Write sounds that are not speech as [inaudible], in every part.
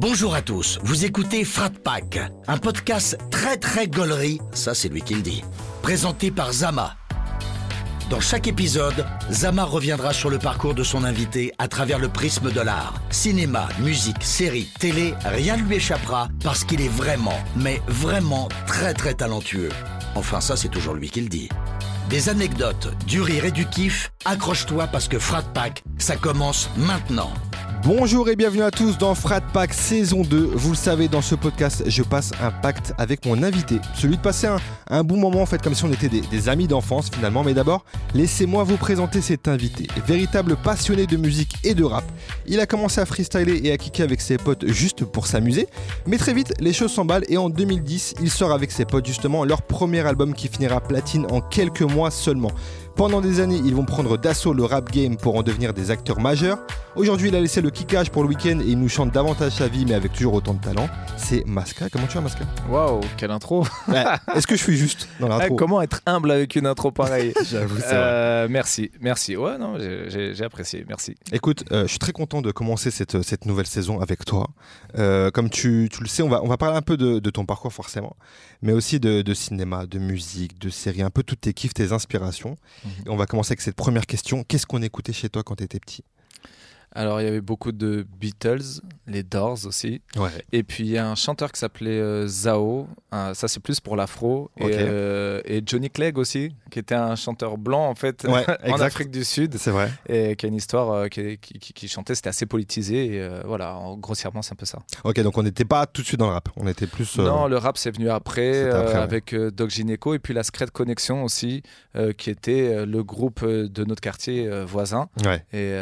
Bonjour à tous, vous écoutez Frat Pack, un podcast très très gaulerie, ça c'est lui qui le dit, présenté par Zama. Dans chaque épisode, Zama reviendra sur le parcours de son invité à travers le prisme de l'art. Cinéma, musique, série, télé, rien ne lui échappera parce qu'il est vraiment, mais vraiment très très talentueux. Enfin ça c'est toujours lui qui le dit. Des anecdotes, du rire et du kiff, accroche-toi parce que Frat Pack, ça commence maintenant. Bonjour et bienvenue à tous dans Frat Pack saison 2. Vous le savez, dans ce podcast, je passe un pacte avec mon invité. Celui de passer un, bon moment, en fait, comme si on était des, des amis d'enfance finalement. Mais d'abord, laissez-moi vous présenter cet invité. Véritable passionné de musique et de rap. Il a commencé à freestyler et à kicker avec ses potes juste pour s'amuser. Mais très vite, les choses s'emballent et en 2010, il sort avec ses potes justement leur premier album qui finira platine en quelques mois seulement. Pendant des années, ils vont prendre d'assaut le rap game pour en devenir des acteurs majeurs. Aujourd'hui, il a laissé le kickage pour le week-end et il nous chante davantage sa vie, mais avec toujours autant de talent. C'est Masca. Comment tu vas, Masca? Waouh, quelle intro Ouais, Est-ce que je suis juste dans Eh, [laughs] l'intro? Comment être humble avec une intro pareille? [laughs] J'avoue, c'est vrai. Euh, Merci, merci. Ouais, non, j'ai- apprécié, merci. Écoute, euh, je suis très content de commencer cette, cette nouvelle saison avec toi. Euh, comme tu, tu le sais, on va, on va parler un peu de, de ton parcours forcément, mais aussi de, de cinéma, de musique, de séries, un peu toutes tes kiffs, tes inspirations. Mhm. Et on va commencer avec cette première question. Qu'est-ce qu'on écoutait chez toi quand tu étais petit? Alors, il y avait beaucoup de Beatles, les Doors aussi. Ouais. Et puis, il y a un chanteur qui s'appelait euh, Zao. Euh, ça, c'est plus pour l'afro. Et, euh, et Johnny Clegg aussi, qui était un chanteur blanc, en fait, Ouais, [laughs] en. Afrique du Sud. C'est vrai. Et qui a une histoire euh, qui, qui- qui- qui chantait, c'était assez politisé. Et voilà, en- grossièrement, c'est un peu ça. Ok, donc on n'était pas tout de suite dans le rap. On était plus. Non, le rap c'est venu après, C'était après, ouais. avec Doc Gineco et puis la Secret Connection aussi, qui était le groupe de notre quartier voisin et,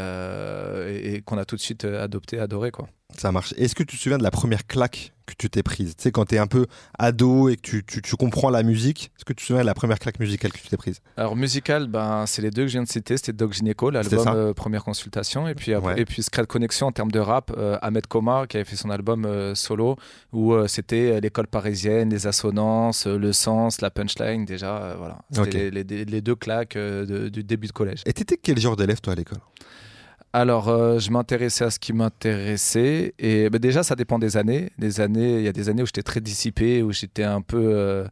et- et qu'on a tout de suite euh, adopté, adoré quoi. ça marche. Est-ce que tu te souviens de la première claque que tu t'es prise? Tu sais, quand t'es un peu ado et que tu, tu- tu comprends la musique, est-ce que tu te souviens de la première claque musicale que tu t'es prise? Alors musical, ben c'est les deux que je viens de citer, c'était Doc Gineco, l'album euh, Première Consultation, et puis après- Ouais. et puis Secret Connection en termes de rap, euh, Ahmed Koma qui avait fait son album euh, solo où c'était l'école parisienne, les assonances, le sens, la punchline déjà, voilà. C'était les, les- les deux claques de- du début de collège. Et t'étais quel genre d'élève toi à l'école? Alors, euh, je m'intéressais à ce qui m'intéressait. Et bah, déjà, ça dépend des années. Des années, il y a des années où j'étais très dissipé, où j'étais un peu, euh,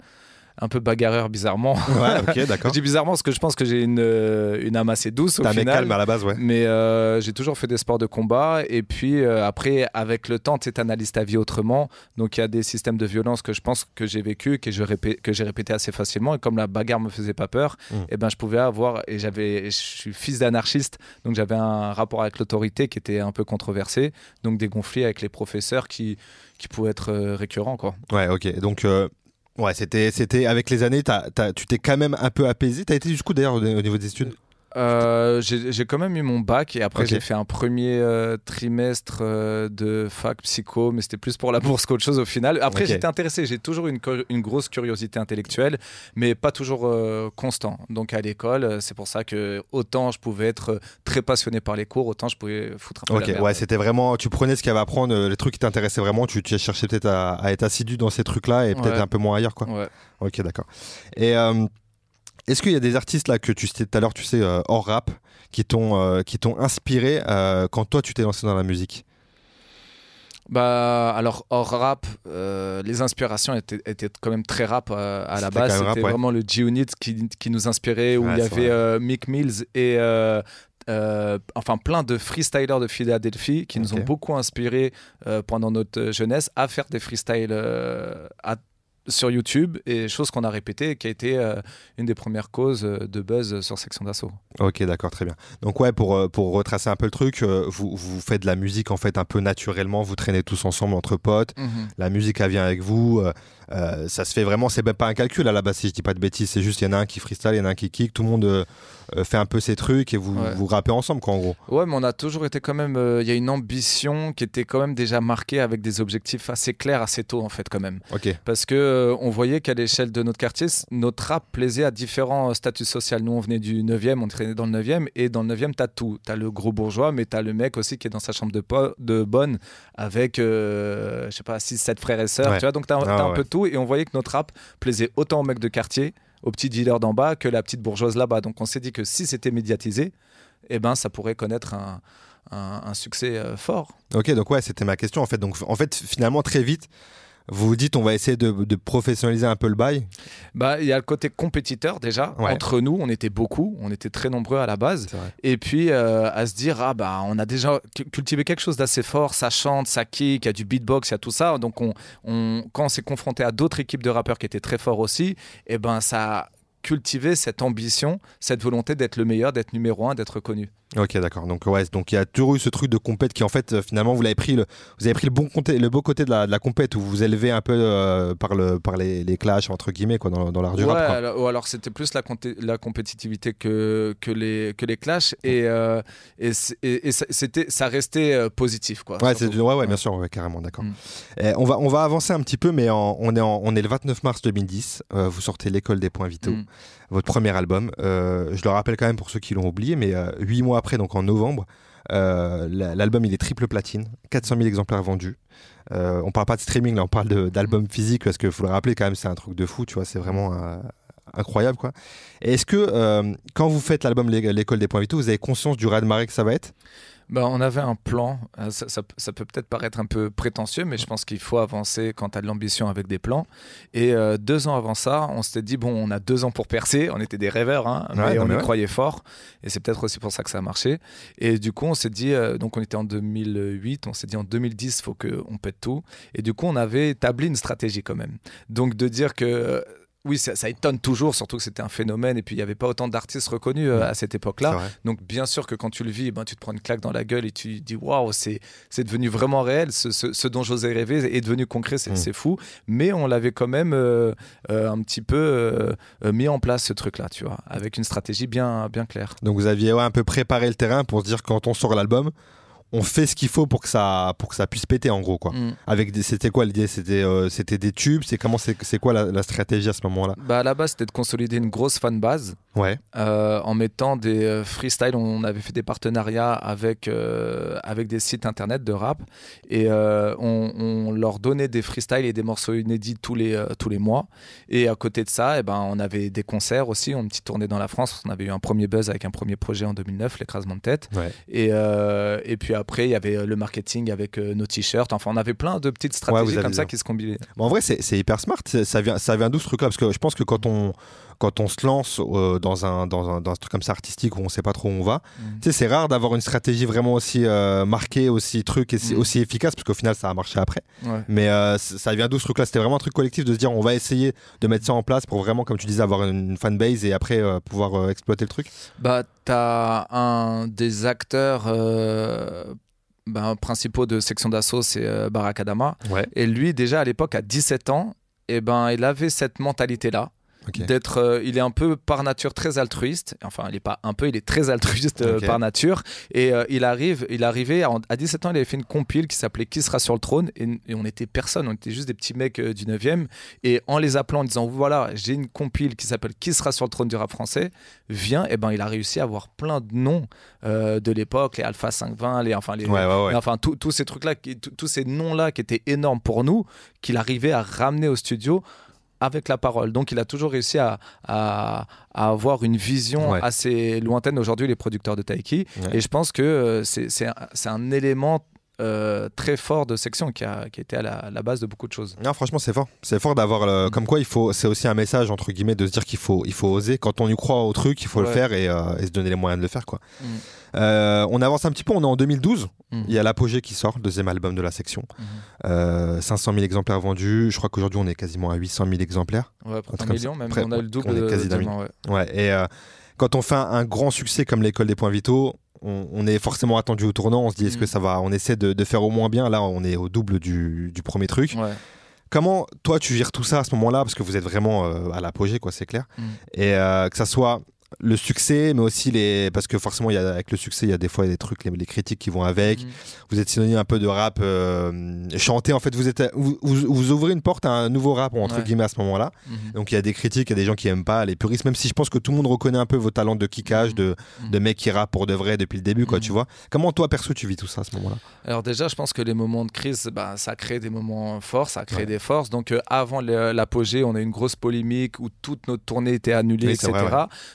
un peu bagarreur bizarrement. Ouais, ok, [laughs] Je d'accord. dis bizarrement parce que je pense que j'ai une, euh, une âme assez douce au mec final. calme à la base, ouais. Mais euh, j'ai toujours fait des sports de combat. Et puis euh, après, avec le temps, tu analyses ta vie autrement. Donc il y a des systèmes de violence que je pense que j'ai vécu, que je répé- j'ai répété assez facilement. Et comme la bagarre me faisait pas peur, Mm. et ben je pouvais avoir. Et j'avais, je suis fils d'anarchiste, donc j'avais un rapport avec l'autorité qui était un peu controversé. Donc des conflits avec les professeurs qui qui pouvaient être euh, récurrents quoi. Ouais, ok. Donc, ouais, c'était, c'était avec les années, tu t'es quand même un peu apaisé. T'as été jusqu'où d'ailleurs au niveau des études? Euh, j'ai quand même eu mon bac et après j'ai fait un premier euh, trimestre euh, de fac psycho, mais c'était plus pour la bourse qu'autre chose au final. Après j'étais intéressé, j'ai toujours une, grosse curiosité intellectuelle, mais pas toujours constant. Donc à l'école, c'est pour ça que autant je pouvais être très passionné par les cours, autant je pouvais foutre un peu Ok, la ouais, c'était vraiment. Tu prenais ce qu'il y avait à apprendre, euh, les trucs qui t'intéressaient vraiment. Tu, tu cherchais peut-être à, à être assidu dans ces trucs-là et peut-être Ouais. un peu moins ailleurs, quoi. Ouais. Ok, d'accord. Et est-ce qu'il y a des artistes là que tu citais tout à l'heure, tu sais, euh, hors rap, qui t'ont euh, qui t'ont inspiré euh, quand toi tu t'es lancé dans la musique? Bah alors hors rap, euh, les inspirations étaient, étaient quand même très rap euh, à la base. C'était ouais. vraiment le G-Unit qui, qui nous inspirait, où Ouais, il y avait euh, Mick Mills et euh, enfin plein de freestylers de Philadelphie qui nous ont beaucoup inspiré euh, pendant notre jeunesse à faire des freestyles euh, à- sur YouTube et chose qu'on a répété et qui a été euh, une des premières causes euh, de buzz sur Section d'Assaut. Ok, d'accord, très bien. Donc ouais, pour, euh, pour retracer un peu le truc, vous, vous faites de la musique en fait un peu naturellement, vous traînez tous ensemble entre potes, la musique elle vient avec vous, euh, ça se fait vraiment, c'est pas un calcul à la base si je dis pas de bêtises, c'est juste il y en a un qui freestyle, il y en a un qui kick, tout le monde euh, euh, fait un peu ses trucs et vous, Ouais. vous rappez ensemble quoi en gros. Ouais, mais on a toujours été quand même. euh, Il y a une ambition qui était quand même déjà marquée avec des objectifs assez clairs assez tôt, en fait, quand même. Ok, Parce que on voyait qu'à l'échelle de notre quartier, notre rap plaisait à différents statuts sociaux. Nous, on venait du 9e, on traînait dans le 9e, et dans le 9e, t'as tout. T'as le gros bourgeois, mais t'as le mec aussi qui est dans sa chambre de, bonne avec, je sais pas, 6-7 frères et sœurs. Ouais. Tu vois, donc t'as Ah un ouais. peu tout, et on voyait que notre rap plaisait autant aux mecs de quartier, aux petits dealers d'en bas, que la petite bourgeoise là-bas. Donc on s'est dit que si c'était médiatisé, eh ben, ça pourrait connaître un, succès fort. Ok, donc ouais, c'était ma question en fait. Donc en fait, finalement, très vite, vous vous dites, on va essayer de, professionnaliser un peu le bail Bah, il y a le côté compétiteur déjà. Entre nous, on était beaucoup, on était très nombreux à la base. Et puis euh, à se dire, ah bah, on a déjà cultivé quelque chose d'assez fort. Ça chante, ça kick, il y a du beatbox, il y a tout ça. Donc on, on quand on s'est confronté à d'autres équipes de rappeurs qui étaient très forts aussi, et eh ben ça cultiver cette ambition, cette volonté d'être le meilleur, d'être numéro un, d'être connu. Ok, d'accord. Donc ouais, donc il y a toujours eu ce truc de compète qui en fait euh, finalement vous l'avez pris le, vous avez pris le bon côté, le beau côté de la, de la compète où vous vous élevez un peu euh, par le par les, les, clashs entre guillemets quoi dans, dans l'art du ouais, rap. Alors, ou alors c'était plus la, la compétitivité que que les que les clashs et euh, et, et, c'était ça restait positif quoi. Ouais, c'est, ouais, ouais, bien sûr, carrément, d'accord. Mm. on va on va avancer un petit peu, mais on est on est le 29 mars 2010. vous sortez l'école des points vitaux. Mm votre premier album. Euh, je le rappelle quand même pour ceux qui l'ont oublié, mais euh, huit mois après, donc en novembre, euh, l'album il est triple platine, 400 000 exemplaires vendus. on parle pas de streaming, là, on parle d'album physique parce que faut le rappeler quand même, c'est un truc de fou, tu vois, c'est vraiment incroyable quoi. Est-ce que quand vous faites l'album L'école des points vitaux, vous avez conscience du raz-de-marée que ça va être? Bah, on avait un plan. Euh, ça, peut peut-être paraître un peu prétentieux, mais je pense qu'il faut avancer quand tu as de l'ambition avec des plans. Et euh, deux ans avant ça, on s'était dit bon, on a deux ans pour percer. On était des rêveurs, hein, mais on y croyait fort. Et c'est peut-être aussi pour ça que ça a marché. Et du coup, on s'est dit, euh, donc on était en 2008, on s'est dit en 2010, il faut qu'on pète tout. Et du coup, on avait établi une stratégie quand même. Donc de dire que oui, ça, étonne toujours, surtout que c'était un phénomène et puis il n'y avait pas autant d'artistes reconnus euh, à cette époque-là. Donc bien sûr que quand tu le vis, ben, tu te prends une claque dans la gueule et tu dis waouh, c'est devenu vraiment réel, ce, dont j'osais rêver est devenu concret, c'est mm. fou. Mais on l'avait quand même euh, euh, un petit peu mis en place ce truc-là, tu vois, avec une stratégie bien, bien claire. Donc vous aviez un peu préparé le terrain pour se dire quand on sort l'album, on fait ce qu'il faut pour que ça pour que ça puisse péter en gros quoi. Mm. Avec c'était quoi l'idée? C'était euh, c'était des tubes, c'est comment c'est quoi la, stratégie à ce moment-là? Bah à la base c'était de consolider une grosse fan base. Ouais. Euh, en mettant des euh, freestyles, on avait fait des partenariats avec avec des sites internet de rap et on, leur donnait des freestyles et des morceaux inédits tous les tous les mois et à côté de ça, et eh ben on avait des concerts aussi, on petite tournée dans la France, on avait eu un premier buzz avec un premier projet en 2009, l'écrasement de tête. Et et puis après, il y avait euh, le marketing avec euh, nos t-shirts. Enfin, on avait plein de petites stratégies comme ça qui se combinaient. en vrai, c'est hyper smart. Ça vient, ça vient d'où ce truc-là? Parce que je pense que quand on, quand on se lance euh, dans, un, dans, un, dans, un, truc comme ça artistique où on sait pas trop où on va, mm. tu sais, c'est rare d'avoir une stratégie vraiment aussi marquée, aussi truc, et mm. aussi efficace, parce qu'au final, ça a marché après. Mais ça vient d'où ce truc-là? C'était vraiment un truc collectif de se dire, on va essayer de mettre ça en place pour vraiment, comme tu disais, avoir une fanbase et après pouvoir exploiter le truc? Bah, t'as un des acteurs ben, principaux de section d'assaut, c'est euh, Barack Adama. Et lui, déjà à l'époque, à 17 ans, et eh ben, il avait cette mentalité-là d'être euh, il est un peu par nature très altruiste. Enfin il est pas un peu il est très altruiste euh, par nature. Et euh, il arrive il arrivait à, 17 ans il avait fait une compile qui s'appelait qui sera sur le trône. Et, on était personne on était juste des petits mecs du 9e et en les appelant en disant voilà j'ai une compile qui s'appelle qui sera sur le trône du rap français viens et ben il a réussi à avoir plein de noms de l'époque les Alpha 520 les enfin les, enfin tous ces trucs là tous ces noms là qui étaient énormes pour nous qu'il arrivait à ramener au studio avec la parole. Donc il a toujours réussi à, à, avoir une vision assez lointaine aujourd'hui, les producteurs de Taiki. Et je pense que euh, c'est un, un élément euh, très fort de section qui a, qui été à la, base de beaucoup de choses. Non, franchement, c'est fort. C'est fort d'avoir. Mm. Comme quoi, il faut. C'est aussi un message, entre guillemets, de se dire qu'il faut, il faut oser. Quand on y croit au truc, il faut le faire euh, et, se donner les moyens de le faire, quoi. Mm. Euh, on avance un petit peu, on est en 2012. Mm. Il y a l'Apogée qui sort, deuxième album de la section. 500 000 exemplaires vendus. Je crois qu'aujourd'hui, on est quasiment à 800 000 exemplaires. Ouais, un million, même. on a le double. On est quasi d'un Ouais. Et quand on fait un grand succès comme l'école des points vitaux, on, est forcément attendu au tournant. On se dit, est-ce que mm. ça va? On essaie de, faire au moins bien. Là, on est au double du, premier truc. Comment toi tu gères tout ça à ce moment-là? Parce que vous êtes vraiment euh, à l'apogée quoi c'est clair et euh, que ça soit le succès, mais aussi les. Parce que forcément, y a, avec le succès, il y a des fois des trucs, les, critiques qui vont avec. Mhm. Vous êtes synonyme un peu de rap euh, chanté. En fait, vous, êtes, vous, vous, ouvrez une porte à un nouveau rap, entre guillemets, à ce moment-là. Mhm. Donc, il y a des critiques, il y a des gens qui aiment pas, les puristes, même si je pense que tout le monde reconnaît un peu vos talents de kickage, mhm. de, de mecs qui rappent pour de vrai depuis le début, quoi, tu vois. Comment toi, perso, tu vis tout ça à ce moment-là? Alors, déjà, je pense que les moments de crise, bah, ça crée des moments forts, ça crée des forces. Donc, euh, avant l'apogée, on a eu une grosse polémique où toute notre tournée était annulée, etc.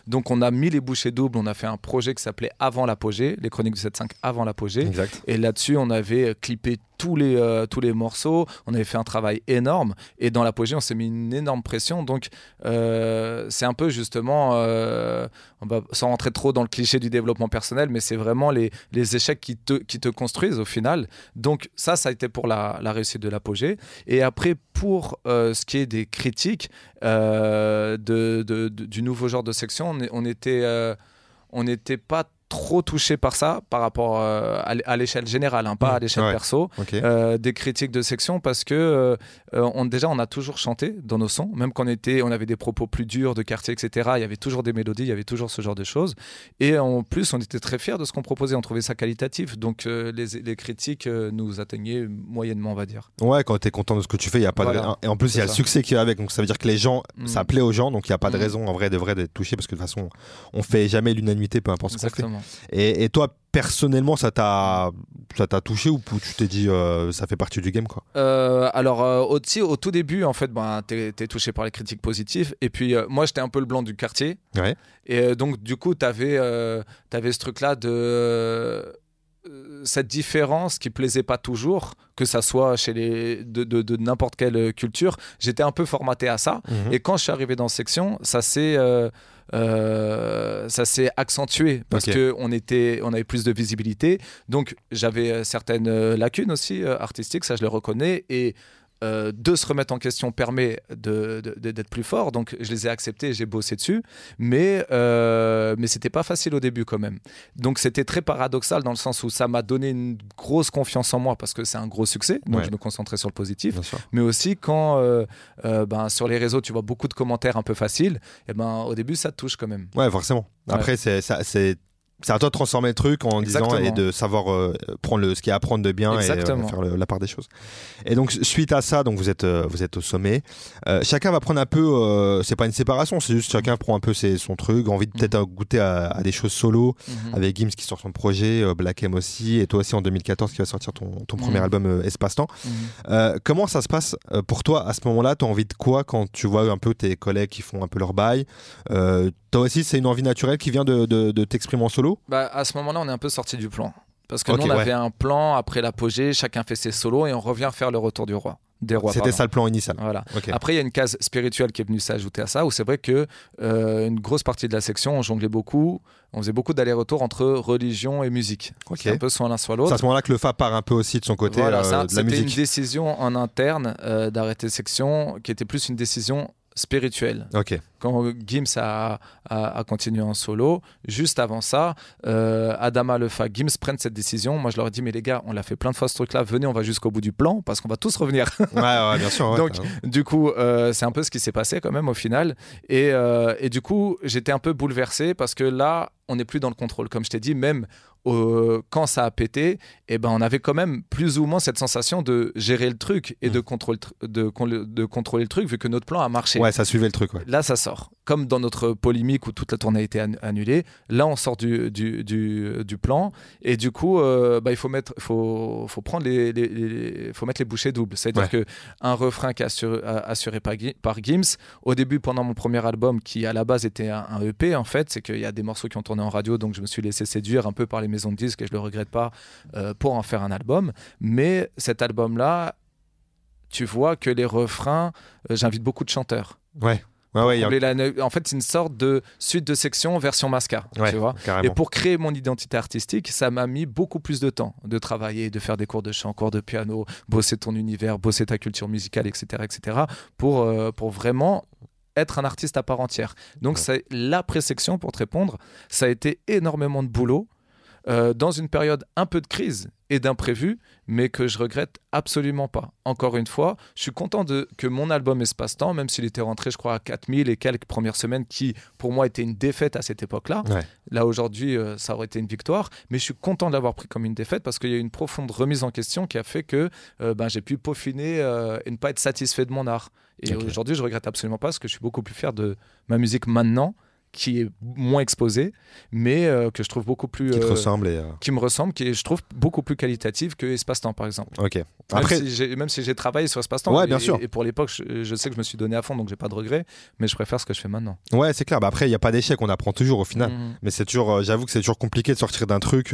Donc on a mis les bouchées doubles, on a fait un projet qui s'appelait Avant l'apogée, les chroniques du 7.5 avant l'apogée. Exact. Et là-dessus, on avait clippé tous les, euh, tous les morceaux, on avait fait un travail énorme. Et dans l'apogée, on s'est mis une énorme pression. Donc, euh, c'est un peu justement, euh, on va, sans rentrer trop dans le cliché du développement personnel, mais c'est vraiment les, les échecs qui te, qui te construisent au final. Donc, ça, ça a été pour la, la réussite de l'apogée. Et après, pour ce qui est des critiques de, de, du nouveau genre de section, on, était, on n'était pas trop touché par ça par rapport euh, à l'échelle générale, hein, pas à l'échelle perso, euh, des critiques de section parce que euh, on, déjà on a toujours chanté dans nos sons, même quand on était, on avait des propos plus durs de quartier, etc. Il y avait toujours des mélodies, il y avait toujours ce genre de choses. Et en plus, on était très fiers de ce qu'on proposait, on trouvait ça qualitatif. Donc les, critiques nous atteignaient moyennement, on va dire. Ouais, quand tu es content de ce que tu fais, il y a pas de... et en plus il y a le succès qui est avec, donc ça veut dire que les gens, mmh. ça plaît aux gens, donc il y a pas de mmh. raison en vrai de vrai d'être touché parce que de toute façon, on fait jamais l'unanimité, peu importe ce qu'on fait. Et, toi, personnellement, ça t'a ça t'a touché ou tu t'es dit euh, ça fait partie du game quoi? Euh, Alors euh, au, au, tout début en fait ben t'es es touché par les critiques positives et puis moi j'étais un peu le blanc du quartier ouais. et donc du coup t'avais avais ce truc là de cette différence qui plaisait pas toujours, que ça soit chez les de, de, n'importe quelle culture, j'étais un peu formaté à ça. Mhm. Et quand je suis arrivé dans section, ça s'est euh, ça s'est accentué parce que on était, on avait plus de visibilité. Donc j'avais euh, certaines euh, lacunes aussi artistiques, ça je le reconnais. Et euh, de se remettre en question permet d'être plus fort. Donc je les ai acceptés, j'ai bossé dessus, mais euh, mais c'était pas facile au début quand même. Donc c'était très paradoxal dans le sens où ça m'a donné une grosse confiance en moi parce que c'est un gros succès. Donc je me concentrais sur le positif, mais aussi quand euh, ben, sur les réseaux tu vois beaucoup de commentaires un peu faciles, et ben au début ça te touche quand même. Ouais, forcément. Après c'est c'est c'est à toi de transformer le truc en disant et de savoir euh, prendre le, ce qu'il y a à prendre de bien et euh, faire la part des choses. Et donc suite à ça, donc vous êtes euh, vous êtes au sommet. chacun va prendre un peu, c'est pas une séparation, c'est juste chacun prend un peu ses, son truc, envie de peut-être mm. goûter à, des choses solo mm-hmm. avec Gims qui sort son projet, Black M aussi et toi aussi en 2014 qui va sortir ton, ton premier mm. album Espace-temps. Mm-hmm. comment ça se passe pour toi à ce moment-là? Tu as envie de quoi quand tu vois un peu tes collègues qui font un peu leur bail? Toi aussi, c'est une envie naturelle qui vient de, de, t'exprimer en solo? Bah, À ce moment-là, on est un peu sorti du plan. Parce que nous, on avait un plan après l'apogée, chacun fait ses solos et on revient faire le retour du roi. Des rois. C'était ça le plan initial. Voilà. Après, il y a une case spirituelle qui est venue s'ajouter à ça, où c'est vrai que euh, une grosse partie de la section, on jonglait beaucoup, on faisait beaucoup d'allers-retours entre religion et musique. C'est un peu soit l'un soit l'autre. C'est à ce moment-là que le FA part un peu aussi de son côté voilà, euh, de la musique. C'était une décision en interne euh, d'arrêter section, qui était plus une décision spirituel. Ok. Quand Gims a, a, continué en solo, juste avant ça, euh, Adama Lefa, Gims prennent cette décision. Moi, je leur ai dit, mais les gars, on l'a fait plein de fois ce truc-là, venez, on va jusqu'au bout du plan parce qu'on va tous revenir. ouais, ouais, bien sûr. [laughs] Donc, du coup, euh, c'est un peu ce qui s'est passé quand même au final. Et, euh, et du coup, j'étais un peu bouleversé parce que là, on n'est plus dans le contrôle. Comme je t'ai dit, même quand ça a pété, eh ben, on avait quand même plus ou moins cette sensation de gérer le truc et de, mm. contrôler, de, de, contrôler le truc vu que notre plan a marché. Ouais, ça suivait le truc. Là, ça sort. Comme dans notre polémique où toute la tournée a été annulée, là, on sort du, du, du, plan et du coup, euh, bah, il faut, mettre, faut, faut, prendre les, faut mettre les bouchées doubles. C'est-à-dire que un refrain qui est assuré, assuré par, par, Gims, au début, pendant mon premier album, qui à la base était un, un EP, en fait, c'est qu'il y a des morceaux qui ont tourné en radio, donc je me suis laissé séduire un peu par les maison de disques et je le regrette pas euh, pour en faire un album. Mais cet album-là, tu vois que les refrains, euh, j'invite beaucoup de chanteurs. Ouais. Ouais, En fait, c'est une sorte de suite de section version Masca. tu vois et pour créer mon identité artistique, ça m'a mis beaucoup plus de temps de travailler, de faire des cours de chant, cours de piano, bosser ton univers, bosser ta culture musicale, etc. etc. pour, euh, pour vraiment être un artiste à part entière. Donc, c'est la présection pour te répondre. Ça a été énormément de boulot. Euh, dans une période un peu de crise et d'imprévu, mais que je regrette absolument pas. Encore une fois, je suis content de, que mon album Espace-Temps, même s'il était rentré, je crois, à 4000 et quelques premières semaines, qui pour moi était une défaite à cette époque-là. Là, aujourd'hui, euh, ça aurait été une victoire, mais je suis content de l'avoir pris comme une défaite parce qu'il y a eu une profonde remise en question qui a fait que euh, ben, j'ai pu peaufiner et ne pas être satisfait de mon art. Et aujourd'hui, je regrette absolument pas parce que je suis beaucoup plus fier de ma musique maintenant qui est moins exposée, mais euh, que je trouve beaucoup plus. Qui te euh, ressemble et. euh, qui me ressemble, qui est, je trouve, beaucoup plus qualitative que Espace-Temps, par exemple. Ok. Même Après, si j'ai- même si j'ai travaillé sur Espace-Temps. Ouais, et- bien sûr. Et pour l'époque, je, je sais que je me suis donné à fond, donc j'ai pas de regrets, mais je préfère ce que je fais maintenant. ouais, c'est clair. Bah après, il n'y a pas d'échec, on apprend toujours au final. Mhm. Mais c'est toujours, euh, j'avoue que c'est toujours compliqué de sortir d'un truc,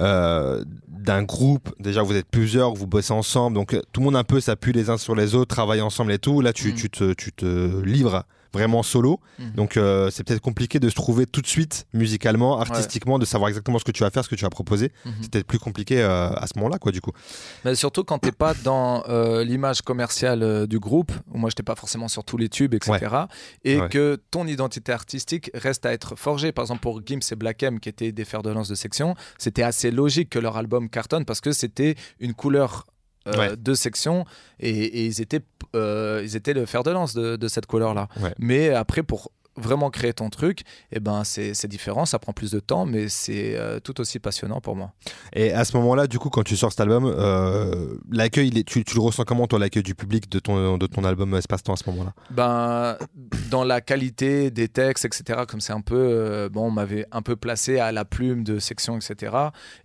euh, d'un groupe. Déjà, vous êtes plusieurs, vous bossez ensemble, donc tout le monde un peu s'appuie les uns sur les autres, travaille ensemble et tout. Là, tu, Mhm. tu, te, tu te livres vraiment solo. Mhm. Donc, euh, c'est peut-être compliqué de se trouver tout de suite, musicalement, artistiquement, de savoir exactement ce que tu vas faire, ce que tu vas proposer. Mhm. C'est peut-être plus compliqué euh, à ce moment-là, quoi, du coup. Mais surtout quand t'es pas dans euh, l'image commerciale du groupe, où moi j'étais pas forcément sur tous les tubes, etc. Et Ouais. que ton identité artistique reste à être forgée. Par exemple pour Gims et Black M, qui étaient des fers de lance de section, c'était assez logique que leur album cartonne parce que c'était une couleur. Euh, Ouais. de section et, et ils étaient euh, ils étaient le fer de lance de, de cette couleur là Ouais. mais après pour vraiment créer ton truc et ben c'est différent ça prend plus de temps mais c'est euh, tout aussi passionnant pour moi Et à ce moment-là, du coup, quand tu sors cet album, euh, l'accueil, tu, tu le ressens comment, toi, l'accueil du public de ton, de ton album Espace-Temps à ce moment-là? Ben, dans la qualité des textes, etc., comme c'est un peu, euh, bon, on m'avait un peu placé à la plume de section, etc.,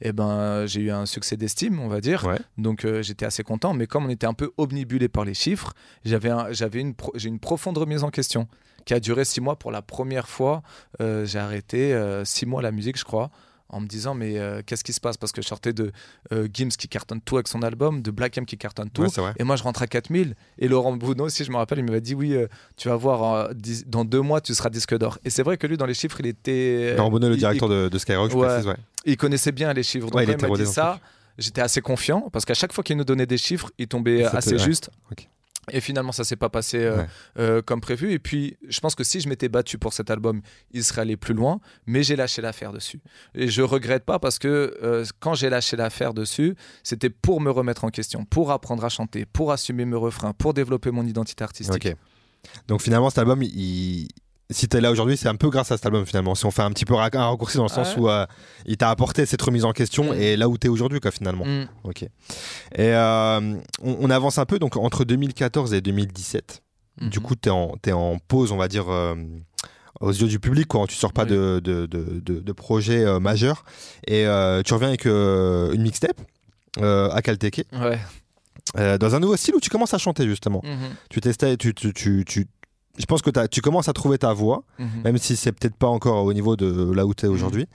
et ben, j'ai eu un succès d'estime, on va dire. Ouais. Donc, euh, j'étais assez content. Mais comme on était un peu omnibulé par les chiffres, j'avais un- j'avais une, pro- j'ai une profonde remise en question qui a duré six mois. Pour la première fois, euh, j'ai arrêté euh, six mois la musique, je crois. En me disant, mais euh, qu'est-ce qui se passe? Parce que je sortais de Gims qui cartonne tout avec son album, de Black M qui cartonne tout. Ouais. Et moi, je rentre à 4000. Et Laurent Boudneau aussi, je me rappelle, il m'avait dit Oui, tu vas voir, dix- dans deux mois, tu seras disque d'or. Et c'est vrai que lui, dans les chiffres, il était. Laurent le il- directeur de, de Skyrock, je Ouais. précise, ouais. Il, connaissait bien les chiffres. Donc, il m'a dit ça, j'étais assez confiant parce qu'à chaque fois qu'il nous donnait des chiffres, il tombait assez juste. Et finalement, ça s'est pas passé euh, Ouais. euh, comme prévu. Et puis, je pense que si je m'étais battu pour cet album, il serait allé plus loin. Mais j'ai lâché l'affaire dessus. Et je regrette pas parce que euh, quand j'ai lâché l'affaire dessus, c'était pour me remettre en question, pour apprendre à chanter, pour assumer mes refrains, pour développer mon identité artistique. Donc finalement, cet album, il... si tu es là aujourd'hui, c'est un peu grâce à cet album finalement. Si on fait un petit peu un raccourci dans le sens Ouais. où euh, il t'a apporté cette remise en question Mm. et là où tu es aujourd'hui, quoi, finalement. Mm. Ok. Et euh, on, on avance un peu, donc entre 2014 et 2017. Du Mhm. coup, tu es, en t'es en pause, on va dire. euh, aux yeux du public, quoi. tu sors pas Oui. de, de, de, de- projet majeur et tu reviens avec une mixtape à Calteke Ouais. dans un nouveau style où tu commences à chanter justement Mhm. tu testais, tu, tu, tu, tu- je pense que tu commences à trouver ta voix, Mhm. même si c'est peut-être pas encore au niveau de là où tu es aujourd'hui.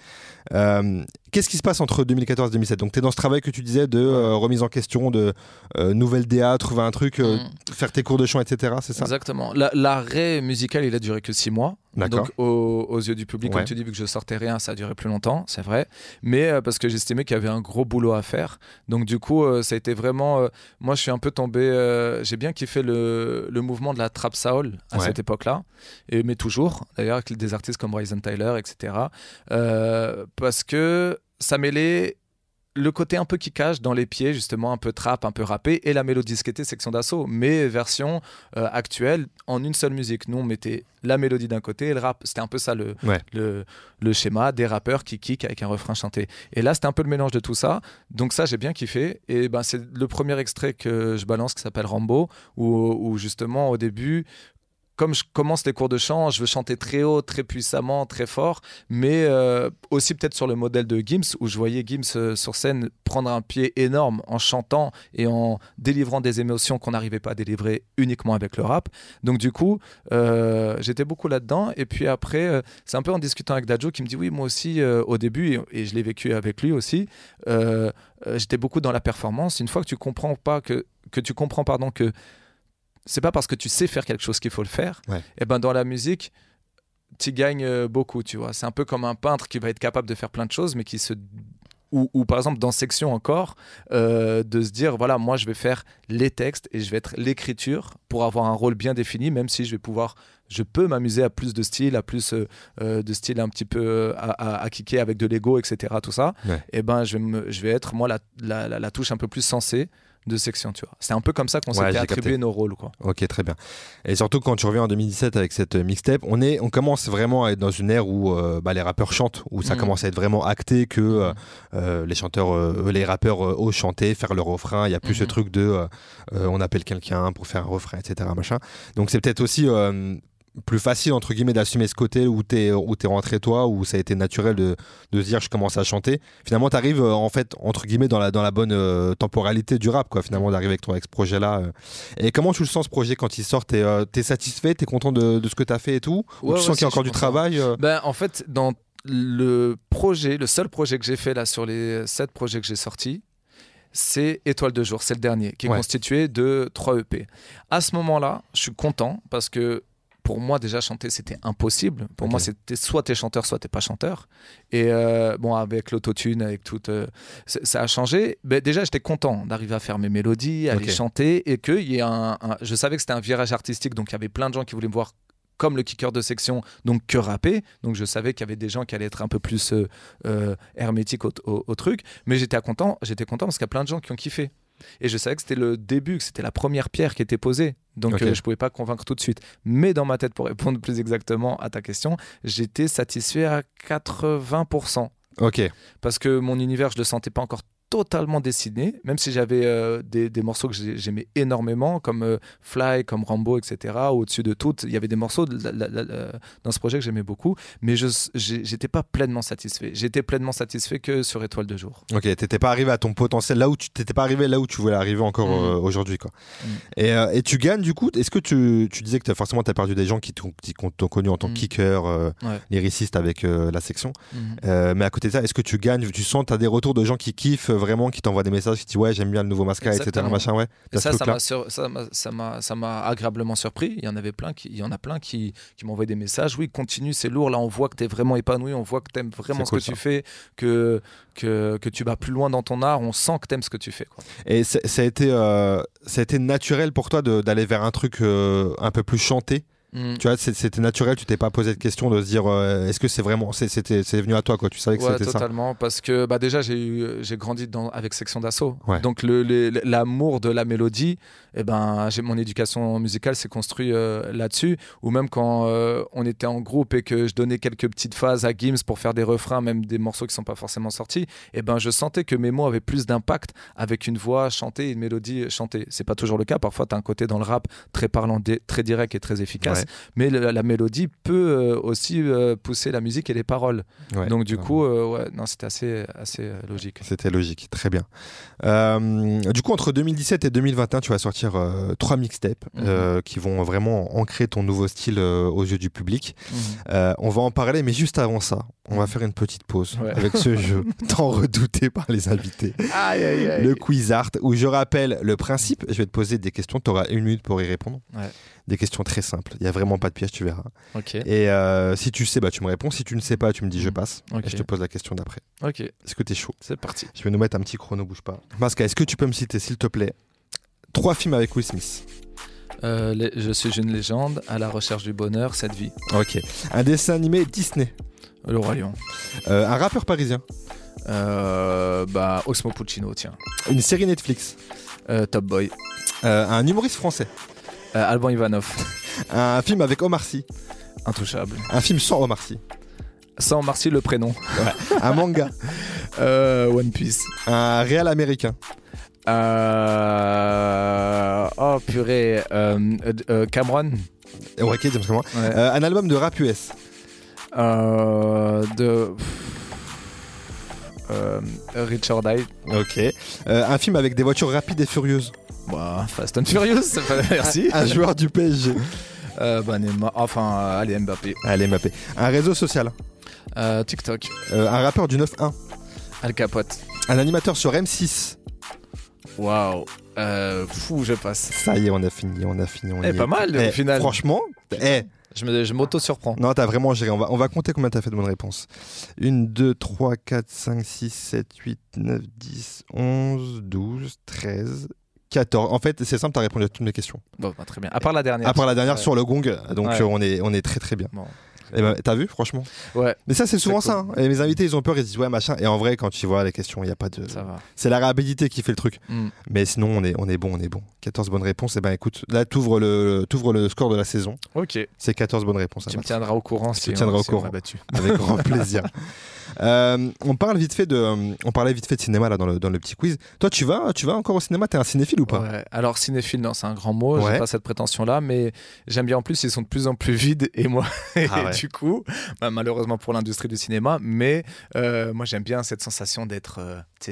Euh, Qu'est-ce qui se passe entre 2014 et 2007 Donc tu es dans ce travail que tu disais de euh, remise en question, de euh, nouvelle DA, trouver un truc, euh, Mhm. faire tes cours de chant, etc. C'est ça? Exactement. La- L'arrêt musical, il a duré que six mois. Donc, aux, aux yeux du public, Ouais. comme tu dis, vu que je sortais rien, ça a duré plus longtemps, c'est vrai. Mais euh, parce que j'estimais qu'il y avait un gros boulot à faire. Donc, du coup, euh, ça a été vraiment. euh, moi, je suis un peu tombé. J'ai bien kiffé le, le mouvement de la trap soul à Ouais. cette époque-là. Et, mais toujours, d'ailleurs, avec des artistes comme Bryson Tyler, etc. Parce que ça mêlait le côté un peu qui cache dans les pieds, justement, un peu trap, un peu rappé, et la mélodie était section d'assaut, mais version euh, actuelle en une seule musique. Nous, on mettait la mélodie d'un côté et le rap. C'était un peu ça le, Ouais. le, le schéma des rappeurs qui kick avec un refrain chanté. Et là, c'était un peu le mélange de tout ça. Donc ça, j'ai bien kiffé. Et ben, c'est le premier extrait que je balance qui s'appelle Rambo, où, où justement, au début, comme je commence les cours de chant, je veux chanter très haut, très puissamment, très fort, mais euh, aussi peut-être sur le modèle de Gims, où je voyais Gims euh, sur scène prendre un pied énorme en chantant et en délivrant des émotions qu'on n'arrivait pas à délivrer uniquement avec le rap. Donc du coup, euh, j'étais beaucoup là-dedans. Et puis après, c'est un peu en discutant avec Dajo qui me dit oui, moi aussi, au début, et, je l'ai vécu avec lui aussi, j'étais beaucoup dans la performance. Une fois que tu comprends pas que, que tu comprends pardon que c'est pas parce que tu sais faire quelque chose qu'il faut le faire. Ouais. Et ben dans la musique, tu gagnes euh, beaucoup, tu vois. C'est un peu comme un peintre qui va être capable de faire plein de choses, mais qui se ou, ou par exemple dans section encore, euh, de se dire voilà, moi je vais faire les textes et je vais être l'écriture pour avoir un rôle bien défini, même si je vais pouvoir, je peux m'amuser à plus de style, à plus euh, de style un petit peu à, à, à kicker avec de l'ego, etc. Tout ça. Ouais. Et ben je vais, me- je vais être moi la, la, la- la touche un peu plus sensée de section, tu vois. C'est un peu comme ça qu'on Ouais, s'était attribué capté. nos rôles, quoi. Ok, très bien. Et surtout quand tu reviens en 2017 avec cette euh, mixtape, on, est, on commence vraiment à être dans une ère où euh, bah, les rappeurs chantent, où ça Mhm. commence à être vraiment acté que euh, euh, les chanteurs, euh, les rappeurs osent chanter, faire leur refrain. Il y a plus ce Mhm. truc de on appelle quelqu'un pour faire un refrain, etc. Machin. Donc c'est peut-être aussi plus facile entre guillemets d'assumer ce côté où t'es où es rentré toi où ça a été naturel de, de se dire je commence à chanter. Finalement tu arrives en fait entre guillemets dans la dans la bonne euh, temporalité du rap quoi finalement d'arriver avec, avec ce projet là et comment tu le sens ce projet quand il sort? T'es es satisfait? T'es content de, de, ce que t'as fait et tout? Ou tu sens qu'il y a encore du travail ben, en fait dans le projet le seul projet que j'ai fait là sur les sept projets que j'ai sortis c'est Étoile de jour, c'est le dernier, qui est constitué de 3 EP. À ce moment-là, je suis content parce que pour moi déjà chanter c'était impossible. Pour moi c'était soit t'es chanteur soit t'es pas chanteur. Et euh, bon avec l'autotune avec tout, euh, ça a changé. Mais déjà j'étais content d'arriver à faire mes mélodies, à les chanter et que y ait un, je savais que c'était un virage artistique donc il y avait plein de gens qui voulaient me voir comme le kicker de section, donc que rapper. Donc je savais qu'il y avait des gens qui allaient être un peu plus euh, hermétiques au, truc. Mais j'étais content, j'étais content parce qu'il y a plein de gens qui ont kiffé. Et je savais que c'était le début, que c'était la première pierre qui était posée. Donc euh, je ne pouvais pas convaincre tout de suite. Mais dans ma tête, pour répondre plus exactement à ta question, j'étais satisfait à 80%. Ok. Parce que mon univers, je le sentais pas encore totalement dessiné, même si j'avais euh, des, des, morceaux que j'aimais énormément, comme euh, Fly, comme Rambo, etc. Au-dessus de tout, il y avait des morceaux dans ce projet que j'aimais beaucoup, mais je j'étais pas pleinement satisfait. J'étais pleinement satisfait que sur Étoile de jour. Ok, t'étais pas arrivé à ton potentiel là où tu t'étais pas arrivé là où tu voulais arriver encore mm. euh, aujourd'hui, quoi. Mm. Et, et, tu gagnes du coup? Est-ce que tu, tu, disais que as, forcément t'as perdu des gens qui t'ont connu en tant que mm. kicker, lyriciste avec la section, mais à côté de ça, est-ce que tu gagnes, tu sens, t'as des retours de gens qui kiffent vraiment qui t'envoie des messages qui disent ouais j'aime bien le nouveau mascara etc machin ouais ça ça m'a ça m'a agréablement surpris. Il y en avait plein qui il y en a plein qui qui m'envoient des messages. Oui continue c'est lourd. Là on voit que tu es vraiment épanoui. On voit que tu aimes vraiment ce que tu fais que, que que tu vas plus loin dans ton art. On sent que tu aimes ce que tu fais quoi. et ça a été euh, ça a été naturel pour toi d'aller vers un truc euh, un peu plus chanté? Mm. Tu vois, c'était naturel, tu t'es pas posé de question de se dire euh, est-ce que c'est vraiment c'était c'est venu à toi quoi, tu savais que c'était ça. totalement parce que bah déjà j'ai j'ai grandi dans avec section d'assaut. Donc l'amour de la mélodie, et eh ben j'ai mon éducation musicale s'est construite euh, là-dessus ou même quand euh, on était en groupe et que je donnais quelques petites phases à Gims pour faire des refrains même des morceaux qui sont pas forcément sortis, et eh ben je sentais que mes mots avaient plus d'impact avec une voix chantée une mélodie chantée. C'est pas toujours le cas, parfois tu as un côté dans le rap très parlant, très direct et très efficace mais la, mélodie peut euh, aussi euh, pousser la musique et les paroles. Donc du coup, euh, ouais, non, c'était assez, assez logique. C'était logique, très bien. du coup, entre 2017 et 2021, tu vas sortir trois mixtapes mhm. qui vont vraiment ancrer ton nouveau style aux yeux du public. Mhm. on va en parler, mais juste avant ça, on va faire une petite pause avec ce [laughs] jeu tant redouté par les invités. Le quiz art, où je rappelle le principe, je vais te poser des questions, tu auras une minute pour y répondre. Des questions très simples, il n'y a vraiment pas de piège, tu verras. Et euh, si tu sais, bah, tu me réponds. Si tu ne sais pas, tu me dis je mm. passe. Et je te pose la question d'après. Ok. Est-ce que tu es chaud? C'est parti. Je vais nous mettre un petit chrono, bouge pas. Masca, est-ce que tu peux me citer, s'il te plaît, trois films avec Will Smith? Euh, Je suis une légende, à la recherche du bonheur, cette vie. Ok. Un dessin animé Disney Le Roi Lion. Euh, un rappeur parisien bah, Osmo Puccino, tiens. Une série Netflix Top Boy. un humoriste français Alban Ivanov. [laughs] Un film avec Omar Sy. Intouchable. Un film sans Omar Sy. Sans Omar Sy, le prénom. un manga. [laughs] Euh, One Piece. Un réal américain. Euh... Oh purée. Euh, euh, Cameron. Ouais, James Cameron. un album de rap US. De. Richard Eye. Ok. un film avec des voitures rapides et furieuses. Bah, Fast and Furious, [laughs] merci. Un, joueur du PSG. Euh, bah, enfin, euh, allez, Mbappé. Allez, Mbappé. Un réseau social. Euh, TikTok. Euh, un rappeur du 9-1. Al Capote. Un animateur sur M6. Waouh. fou, je passe. Ça y est, on a fini, on a fini. On eh, pas mal au eh, final. Franchement, eh. Je m'auto-surprends. Non, t'as vraiment géré. On va, on va compter combien t'as fait de bonnes réponses. 1, 2, 3, 4, 5, 6, 7, 8, 9, 10, 11, 12, 13, 14. En fait, c'est simple, tu as répondu à toutes mes questions. Bon, bah, très bien. À part la dernière. À part la dernière sur le gong, donc euh, on, est, on est très très bien. Eh ben, t'as vu, franchement Ouais. Mais ça, c'est souvent ça. Hein. Et mes invités, ils ont peur, ils disent ouais, machin. Et en vrai, quand tu vois les questions, il n'y a pas de. Ça va. C'est la rapidité qui fait le truc. Mm. Mais sinon, on est, on est bon, on est bon. 14 bonnes réponses. Et eh ben écoute, là, t'ouvres le, ouvres le score de la saison. Ok. C'est 14 bonnes réponses. Tu me tiendras au courant si tu tiendras au courant. Avec grand [laughs] plaisir. Euh, on parle vite fait de, euh, on parlait vite fait de cinéma là dans le, dans le petit quiz. Toi, tu vas, tu vas encore au cinéma? T'es un cinéphile ou pas? Ouais. Alors cinéphile, non, c'est un grand mot. Ouais. J'ai pas cette prétention-là, mais j'aime bien. En plus, ils sont de plus en plus vides et moi, [laughs] et Ah ouais. du coup, bah, malheureusement pour l'industrie du cinéma, mais euh, moi j'aime bien cette sensation d'être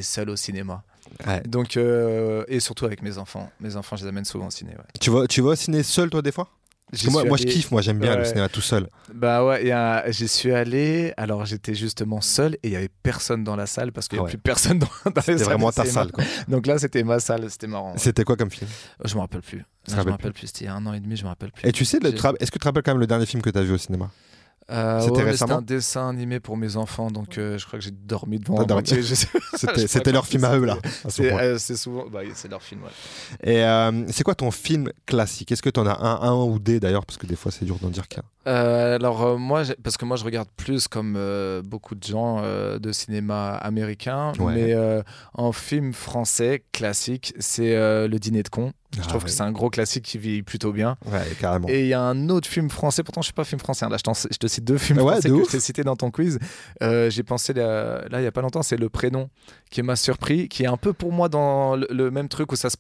seul au cinéma. Ouais. Donc euh, et surtout avec mes enfants. Mes enfants, je les amène souvent au ciné. ouais. Tu vas, tu vas au ciné seul toi des fois? Moi, moi je kiffe, moi j'aime bien le cinéma tout seul. Bah ouais, j'y suis allé. Alors j'étais justement seul et il y avait personne dans la salle parce qu'il n'y Ah a ouais. plus personne dans, dans les C'était vraiment ta cinéma. salle. Quoi. Donc là, c'était ma salle. C'était marrant. C'était quoi comme film? Je me rappelle plus. je me rappelle plus. C'était il y a un an et demi. Je me rappelle plus. Et tu sais, tra- est-ce que tu te rappelles quand même le dernier film que tu as vu au cinéma? Euh, C'était ouais, mais récemment un dessin animé pour mes enfants, donc euh, je crois que j'ai dormi devant. [laughs] C'était leur film à eux là. C'est euh, c'est souvent, bah, c'est leur film. Ouais. Et c'est quoi ton film classique? Est-ce que tu en as un, un ou des d'ailleurs? Parce que des fois c'est dur d'en dire qu'un. Euh, alors euh, moi, parce que moi je regarde plus comme euh, beaucoup de gens de cinéma américain, Ouais. mais en film français classique, c'est Le Dîner de con. Je Ah trouve ouais. que c'est un gros classique qui vit plutôt bien. Ouais, carrément. Et il y a un autre film français, pourtant je suis pas film français, hein, là je, te cite deux films Ouais, français de que ouf. je t'ai cités dans ton quiz. J'ai pensé là, là, il y a pas longtemps, c'est Le Prénom qui m'a surpris, qui est un peu pour moi dans le, le même truc, où ça se,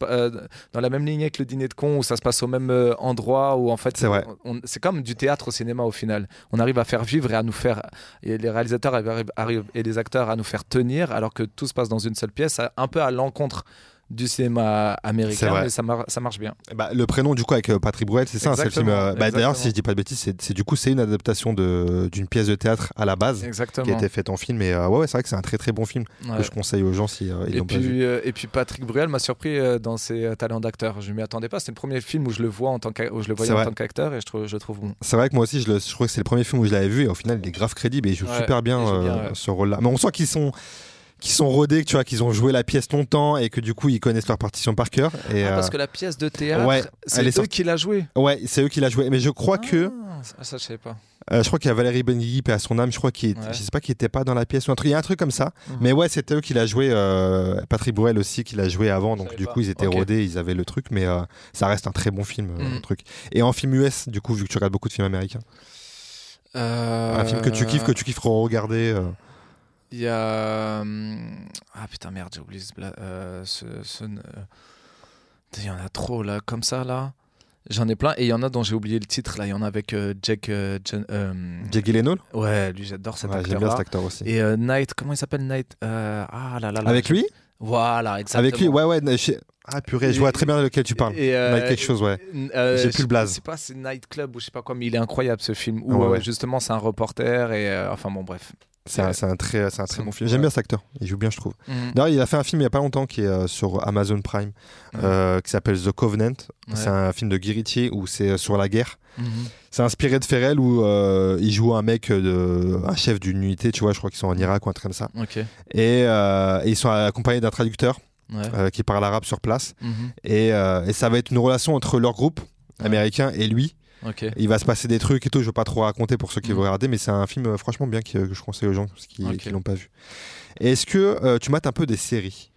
dans la même lignée que Le Dîner de con, où ça se passe au même endroit, où en fait C'est vrai. on- c'est comme du théâtre cinéma au final. On arrive à faire vivre et à nous faire, et les réalisateurs arrivent, arrivent- et les acteurs à nous faire tenir, alors que tout se passe dans une seule pièce, un peu à l'encontre du cinéma américain, mais ça, mar- ça marche bien. Bah, le prénom du coup avec euh, Patrick Bruel, c'est ça, hein, c'est le film. Euh, bah, D'ailleurs, si je dis pas de bêtises, c'est du coup c'est une adaptation de- d'une pièce de théâtre à la base Exactement. qui a été faite en film. Et euh, ouais, ouais c'est vrai que c'est un très très bon film Ouais. que je conseille aux gens si euh, ils Et l'ont pas vu. puis, et puis Patrick Bruel m'a surpris dans ses talents d'acteur. Je m'y attendais pas. C'est le premier film où je le vois en tant qu'a- où je le voyais en tant qu'acteur et je trouve, je le trouve bon. C'est vrai que moi aussi, je, le, je que c'est le premier film où je l'avais vu et au final, il est grave crédible et il joue Ouais, super bien, bien, ce rôle-là. Mais on sent qu'ils sont qu'ils sont rodés, que tu vois, qu'ils ont joué la pièce longtemps et que du coup ils connaissent leur partition par cœur. Et Ah, euh, parce que la pièce de théâtre, ouais, c'est eux qui l'a joué. ouais, c'est eux qui l'a joué. Mais je crois que Ah, ça, ça, je savais pas. euh, je crois qu'il y a Valérie Benguigui et à son âme, je crois qu'il est- Ouais. je sais pas qu'il était pas dans la pièce ou un truc, il y a un truc comme ça. Mhm. Mais ouais, c'était eux qui l'a joué. euh, Patrick Bruel aussi qui l'a joué avant, donc du pas. coup ils étaient rodés, ils avaient le truc. Mais euh, ça reste un très bon film, euh, Mhm. le truc. Et en film US, du coup, vu que tu regardes beaucoup de films américains, un film que tu kiffes, que tu kiffes regarder. Euh, Il y a. hum, Ah putain, merde, j'ai oublié ce. bla- euh, ce, ce- euh, Il y en a trop là, comme ça là. J'en ai plein et il y en a dont j'ai oublié le titre là. Il y en a avec euh, Jack. euh, Jen- euh, Jake Gyllenhaal? Ouais, lui j'adore cet Ouais, J'aime acteur bien là. cet acteur aussi. Et euh, Knight, comment il s'appelle Knight? Euh, Ah là là là. Avec lui? Voilà, exactement. Avec lui, ouais, ouais. je- Ah purée, je vois très bien de lequel tu parles. Et, euh, quelque chose, ouais. euh, J'ai plus le blaze. Je sais pas, c'est Night Club ou je sais pas quoi, mais il est incroyable ce film. Où Ouais, euh, ouais. justement c'est un reporter et euh, enfin bon, bref. C'est un, c'est un très, c'est un très bon film. J'aime bien cet acteur. Il joue bien, je trouve. D'ailleurs, il a fait un film il y a pas longtemps qui est euh, sur Amazon Prime, euh, qui s'appelle The Covenant. Ouais. C'est un film de Guy Ritchie où c'est euh, sur la guerre. Mhm. C'est inspiré de Ferrell où euh, il joue un mec, de, un chef d'une unité, tu vois, je crois qu'ils sont en Irak ou un truc comme ça. Et, euh, et ils sont accompagnés d'un traducteur Ouais. euh, qui parle arabe sur place. Mhm. Et, euh, et ça va être une relation entre leur groupe Ouais. américain et lui. Ok. Il va se passer des trucs et tout. Je veux pas trop raconter pour ceux qui Mhm. vont regarder, mais c'est un film euh, franchement bien qui- que je conseille aux gens qui, Ok. qui l'ont pas vu. Est-ce que euh, tu mates un peu des séries?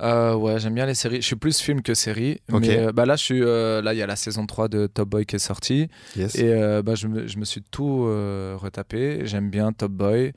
Euh, ouais, j'aime bien les séries. Je suis plus film que série. Mais euh, bah là, je suis euh, là. Il y a la saison 3 de Top Boy qui est sortie. Yes. Et bah, je, me, je me suis tout retapé. J'aime bien Top Boy.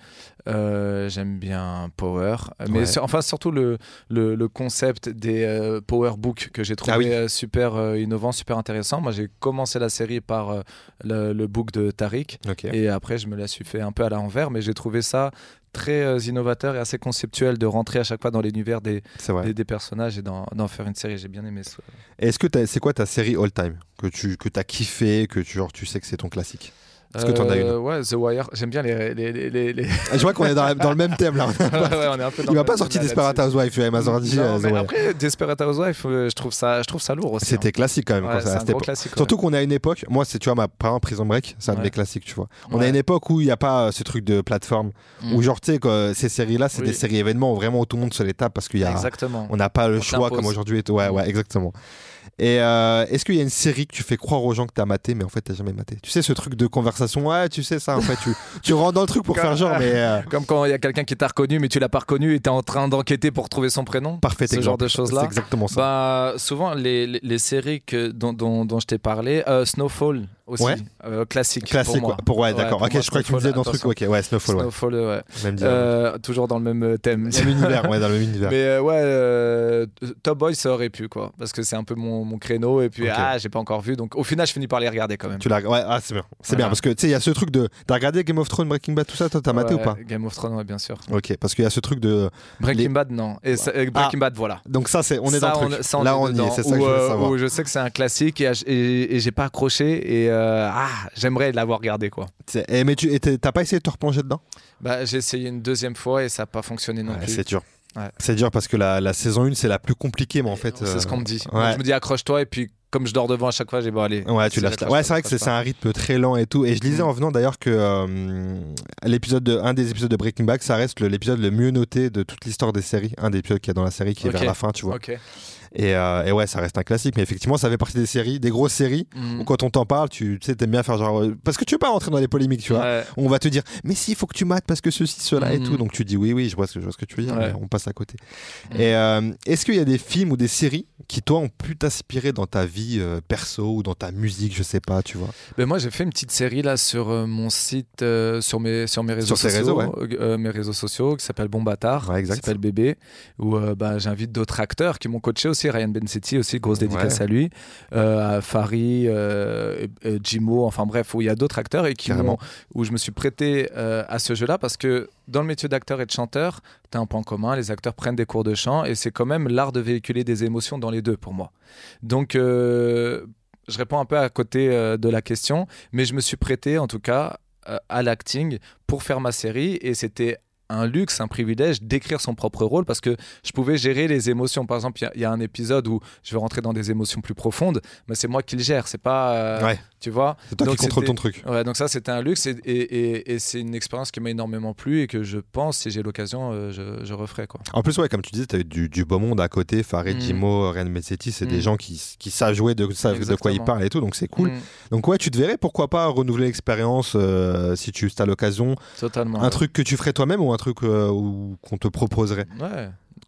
J'aime bien Power. Mais Ouais. sur- enfin, surtout le, le, le concept des Power Books que j'ai trouvé Ah oui. super innovant, super intéressant. Moi, j'ai commencé la série par le, le book de Tariq. Et après, je me la suis fait un peu à l'envers. Mais j'ai trouvé ça très euh, innovateur et assez conceptuel de rentrer à chaque fois dans l'univers des, des, des personnages et d'en faire une série. J'ai bien aimé ça. Est-ce que c'est quoi ta série all time que tu que as kiffé, que tu genre tu sais que c'est ton classique? Est-ce que t'en as une Euh, Ouais, The Wire. J'aime bien les. les, les, les- les- Ah, Je vois qu'on est dans, le même thème là. [laughs] Ouais, ouais, on est un peu dans Il m'a pas sorti Desperate. Housewives, tu m'as sorti. Non, euh, mais après, Desperate Housewives, euh, je trouve ça, je trouve ça lourd aussi. C'était classique quand même. hein. quand Ouais, ça- un gros classique. Surtout qu'on est à une époque, moi c'est tu vois ma par exemple Prison Break, c'est un de Ouais. mes classiques, tu vois. On Ouais. a une époque où il n'y a pas euh, ce truc de plateforme, Mm. où genre tu sais ces séries-là, c'est Oui. des séries événements où vraiment tout le monde se les tape parce qu'il y a, Exactement. on n'a pas le On choix comme aujourd'hui. Ouais, Mm. ouais, exactement. Et euh, est-ce qu'il y a une série que tu fais croire aux gens que t'as maté, mais en fait t'as jamais maté? Tu sais ce truc de conversation, ouais, tu sais ça, en fait tu, [laughs] tu rentres dans le truc pour faire genre, mais euh, Comme quand il y a quelqu'un qui t'a reconnu, mais tu l'as pas reconnu et t'es en train d'enquêter pour trouver son prénom? parfait Ce exemple. genre de choses-là? C'est exactement ça. Bah, souvent, les, les, les séries que, dont, dont, dont je t'ai parlé, euh, Snowfall aussi. Ouais. Euh, classique. Classique, pour moi. quoi. Pour, ouais, d'accord. ok, moi, je crois que tu me disais dans le truc. Ok, ouais, Snowfall. Snowfall, ouais. Même. Euh, toujours dans le même euh, thème. Dans le même univers, ouais, dans le même [laughs] univers. Mais euh, ouais, Top Boy, ça aurait pu, quoi. Parce que c'est un peu mon, mon créneau. Et puis, Ok. ah, j'ai pas encore vu. Donc, au final, je finis par les regarder quand même. Tu l'as. Ouais, ah, c'est bien. C'est bien parce que tu sais, il y a ce truc de. T'as regardé Game of Thrones, Breaking Bad, tout ça Toi, t'as maté ou pas? Game of Thrones, ouais, bien sûr. Ok, parce qu'il y a ce truc de. Breaking Bad, non. Et Breaking Bad, voilà. Donc ça, c'est. On est dans le truc. Là, on y est. C'est ça que je veux savoir. je sais que c'est un classique et j'ai pas accroché et euh, ah, j'aimerais l'avoir regardé quoi. C'est- eh, mais tu et t'as pas essayé de te replonger dedans? Bah, j'ai essayé une deuxième fois et ça n'a pas fonctionné non Ouais, plus. C'est dur. Ouais. C'est dur parce que la, la saison 1 c'est la plus compliquée, mais en fait. C'est ce euh, qu'on me dit. ouais. Donc, je me dis accroche-toi et puis comme je dors devant à chaque fois, j'ai bon allez. Ouais, tu lâches. Ouais, c'est vrai que c'est un rythme très lent et tout. Et je lisais Mm. en venant d'ailleurs que euh, l'épisode de, un des épisodes de Breaking Bad, ça reste l'épisode le mieux noté de toute l'histoire des séries. Un des épisodes qu'il y a dans la série qui est vers la fin, tu vois. pas. Et, euh, et ouais, ça reste un classique. Mais effectivement, ça fait partie des séries, des grosses séries. Mm. Où quand on t'en parle, tu sais, t'aimes bien faire genre. euh, Parce que tu veux pas rentrer dans les polémiques, tu vois. Ouais. On va te dire, mais si, il faut que tu mates parce que ceci, cela et Mhm. tout. Donc tu dis oui, oui, je vois ce que, je vois ce que tu veux dire, Ouais. mais on passe à côté. Mhm. Et euh, est-ce qu'il y a des films ou des séries qui, toi, ont pu t'inspirer dans ta vie euh, perso ou dans ta musique, je sais pas, tu vois? Ben moi, j'ai fait une petite série là sur mon site, sur mes sur mes réseaux Sur sociaux, réseaux, mes réseaux sociaux, qui s'appelle Bon Bâtard, qui s'appelle Bébé, où ben, j'invite d'autres acteurs qui m'ont coaché aussi, Ryan Bensetti aussi, grosse dédicace Ouais. à lui, euh, à Fari, euh, euh, Jimo, enfin bref, où il y a d'autres acteurs et qui où je me suis prêté euh, à ce jeu-là parce que dans le métier d'acteur et de chanteur, tu as un point commun, les acteurs prennent des cours de chant et c'est quand même l'art de véhiculer des émotions dans les deux pour moi. Donc euh, je réponds un peu à côté de la question, mais je me suis prêté en tout cas à l'acting pour faire ma série et c'était un luxe, un privilège d'écrire son propre rôle parce que je pouvais gérer les émotions. Par exemple, il y a- il y, a un épisode où je vais rentrer dans des émotions plus profondes, mais c'est moi qui le gère, c'est pas, euh, Ouais. tu vois. C'est toi Donc qui contrôle ton truc. Ouais, donc ça c'était un luxe et, et- et- et c'est une expérience qui m'a énormément plu et que je pense, si j'ai l'occasion, euh, je, je referai quoi. En plus, ouais, comme tu disais, tu as eu du, du beau monde à côté. Farid, Mm. Jimo, Ryan Messetti, c'est des Mm. gens qui, qui savent jouer, de, savent de quoi ils parlent et tout, donc c'est cool. Mm, Donc, ouais, tu te verrais, pourquoi pas renouveler l'expérience euh, si tu as l'occasion. totalement. Un truc que tu ferais toi-même ou un truc euh, qu'on te proposerait.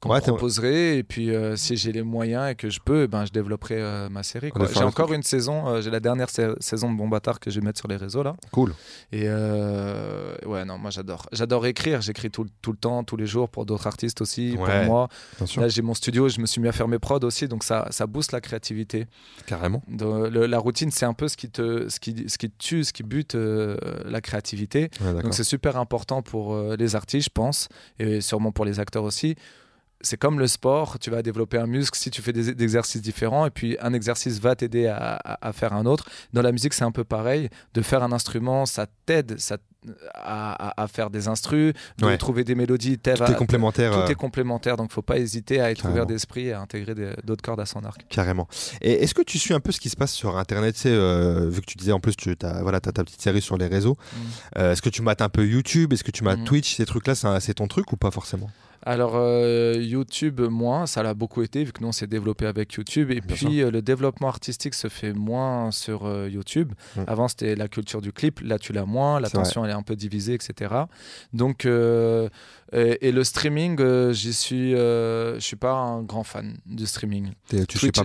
Qu'on Ouais, proposerait et puis euh, si j'ai les moyens et que je peux, eh ben je développerai euh, ma série. J'ai encore une saison, euh, j'ai la dernière sa- saison de Bon Bâtard que je vais mettre sur les réseaux là. Cool. Et ouais non, moi j'adore, j'adore écrire. J'écris tout, le- tout le temps, tous les jours pour d'autres artistes aussi, Ouais. pour moi. Là j'ai mon studio, je me suis mis à faire mes prods aussi, donc ça, ça booste la créativité. Carrément. Le- la routine c'est un peu ce qui te, ce qui, ce qui tue, ce qui bute la créativité. Ouais. Donc c'est super important pour les artistes, je pense, et sûrement pour les acteurs aussi. C'est comme le sport, tu vas développer un muscle si tu fais des, des exercices différents, et puis un exercice va t'aider à, à- à faire un autre. Dans la musique, c'est un peu pareil. De faire un instrument, ça t'aide à, à- faire des instrus, de Ouais. trouver des mélodies. Tout est complémentaire. Tout euh, est complémentaire, donc faut pas hésiter à être Carrément. ouvert d'esprit et à intégrer d'autres cordes à son arc. Carrément. Et est-ce que tu suis un peu ce qui se passe sur Internet tu sais, euh, Vu que tu disais en plus, tu as, voilà, as ta petite série sur les réseaux. Euh, est-ce que tu mates un peu YouTube Est-ce que tu mates Mhm. Twitch Ces trucs-là, c'est ton truc ou pas forcément? Alors euh, YouTube moins, ça l'a beaucoup été vu que nous on s'est développé avec YouTube et Bien puis euh, le développement artistique se fait moins sur euh, YouTube. Mm. Avant c'était la culture du clip, là tu l'as moins, l'attention elle est un peu divisée etc. Donc et, et le streaming, j'y suis, je suis pas un grand fan du streaming.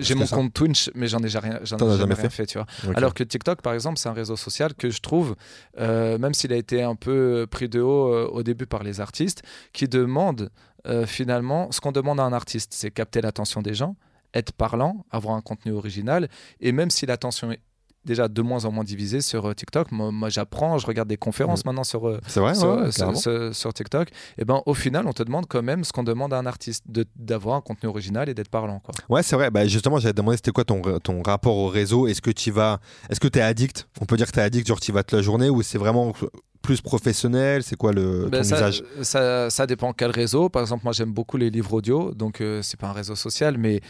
J'ai mon compte Twitch mais j'en ai jamais rien, j'en ai T'en as jamais jamais rien fait tu vois. Alors que TikTok, par exemple, c'est un réseau social que je trouve, même s'il a été un peu pris de haut au début par les artistes, qui demande euh, finalement ce qu'on demande à un artiste, c'est capter l'attention des gens, être parlant, avoir un contenu original, et même si l'attention est déjà de moins en moins divisée sur euh, TikTok, moi, moi, j'apprends, je regarde des conférences maintenant sur, euh, vrai, sur, ouais, sur- TikTok, et ben au final, on te demande quand même ce qu'on demande à un artiste, d'avoir un contenu original et d'être parlant. Quoi. Ouais, c'est vrai. Bah, justement, j'avais demandé c'était quoi ton, ton rapport au réseau. Est-ce que tu vas. Est-ce que tu es addict? On peut dire que tu es addict, genre tu vas toute la journée ou c'est vraiment plus professionnel C'est quoi le, Ben, ton ça, usage? ça, ça dépend quel réseau. Par exemple, moi j'aime beaucoup les livres audio, donc euh, c'est pas un réseau social, mais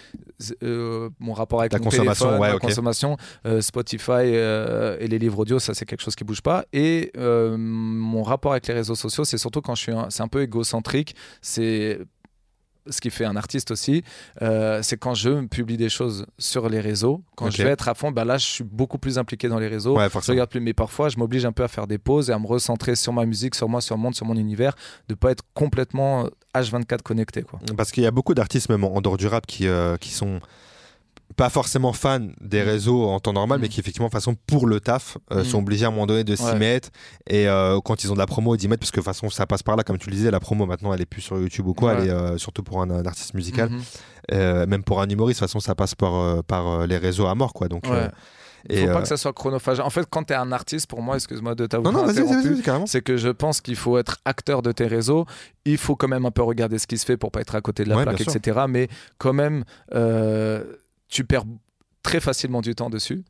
euh, mon rapport avec mon consommation, téléphone, ouais, ma ok. consommation, euh, Spotify euh, et les livres audio, ça c'est quelque chose qui bouge pas. Et mon rapport avec les réseaux sociaux, c'est surtout quand je suis, c'est un peu égocentrique. C'est ce qui fait un artiste aussi, euh, c'est quand je publie des choses sur les réseaux, quand je vais être à fond, bah là je suis beaucoup plus impliqué dans les réseaux. Ouais, Je regarde plus, mais parfois je m'oblige un peu à faire des pauses et à me recentrer sur ma musique, sur moi, sur le monde, sur mon univers, de pas être complètement H24 connecté. Quoi. Parce qu'il y a beaucoup d'artistes, même en en dehors du rap, qui, euh, qui sont pas forcément fans des Mm. réseaux en temps normal, Mm. mais qui effectivement, de façon, pour le taf, euh, Mm. sont obligés à un moment donné de s'y Ouais. mettre. Et euh, quand ils ont de la promo, d'y mettre, parce que de toute façon, ça passe par là, comme tu le disais, la promo maintenant, elle est plus sur YouTube ou quoi, Ouais. elle est euh, surtout pour un, un artiste musical. Euh, même pour un humoriste, de toute façon, ça passe par, euh, par euh, les réseaux à mort, quoi. Donc, Ouais. Il faut pas euh, que ça soit chronophage. En fait, quand tu es un artiste, pour moi, excuse-moi de t'avoir interrompu, c'est que je pense qu'il faut être acteur de tes réseaux. Il faut quand même un peu regarder ce qui se fait pour pas être à côté de la Ouais, plaque, etc. Mais quand même, euh, tu perds très facilement du temps dessus.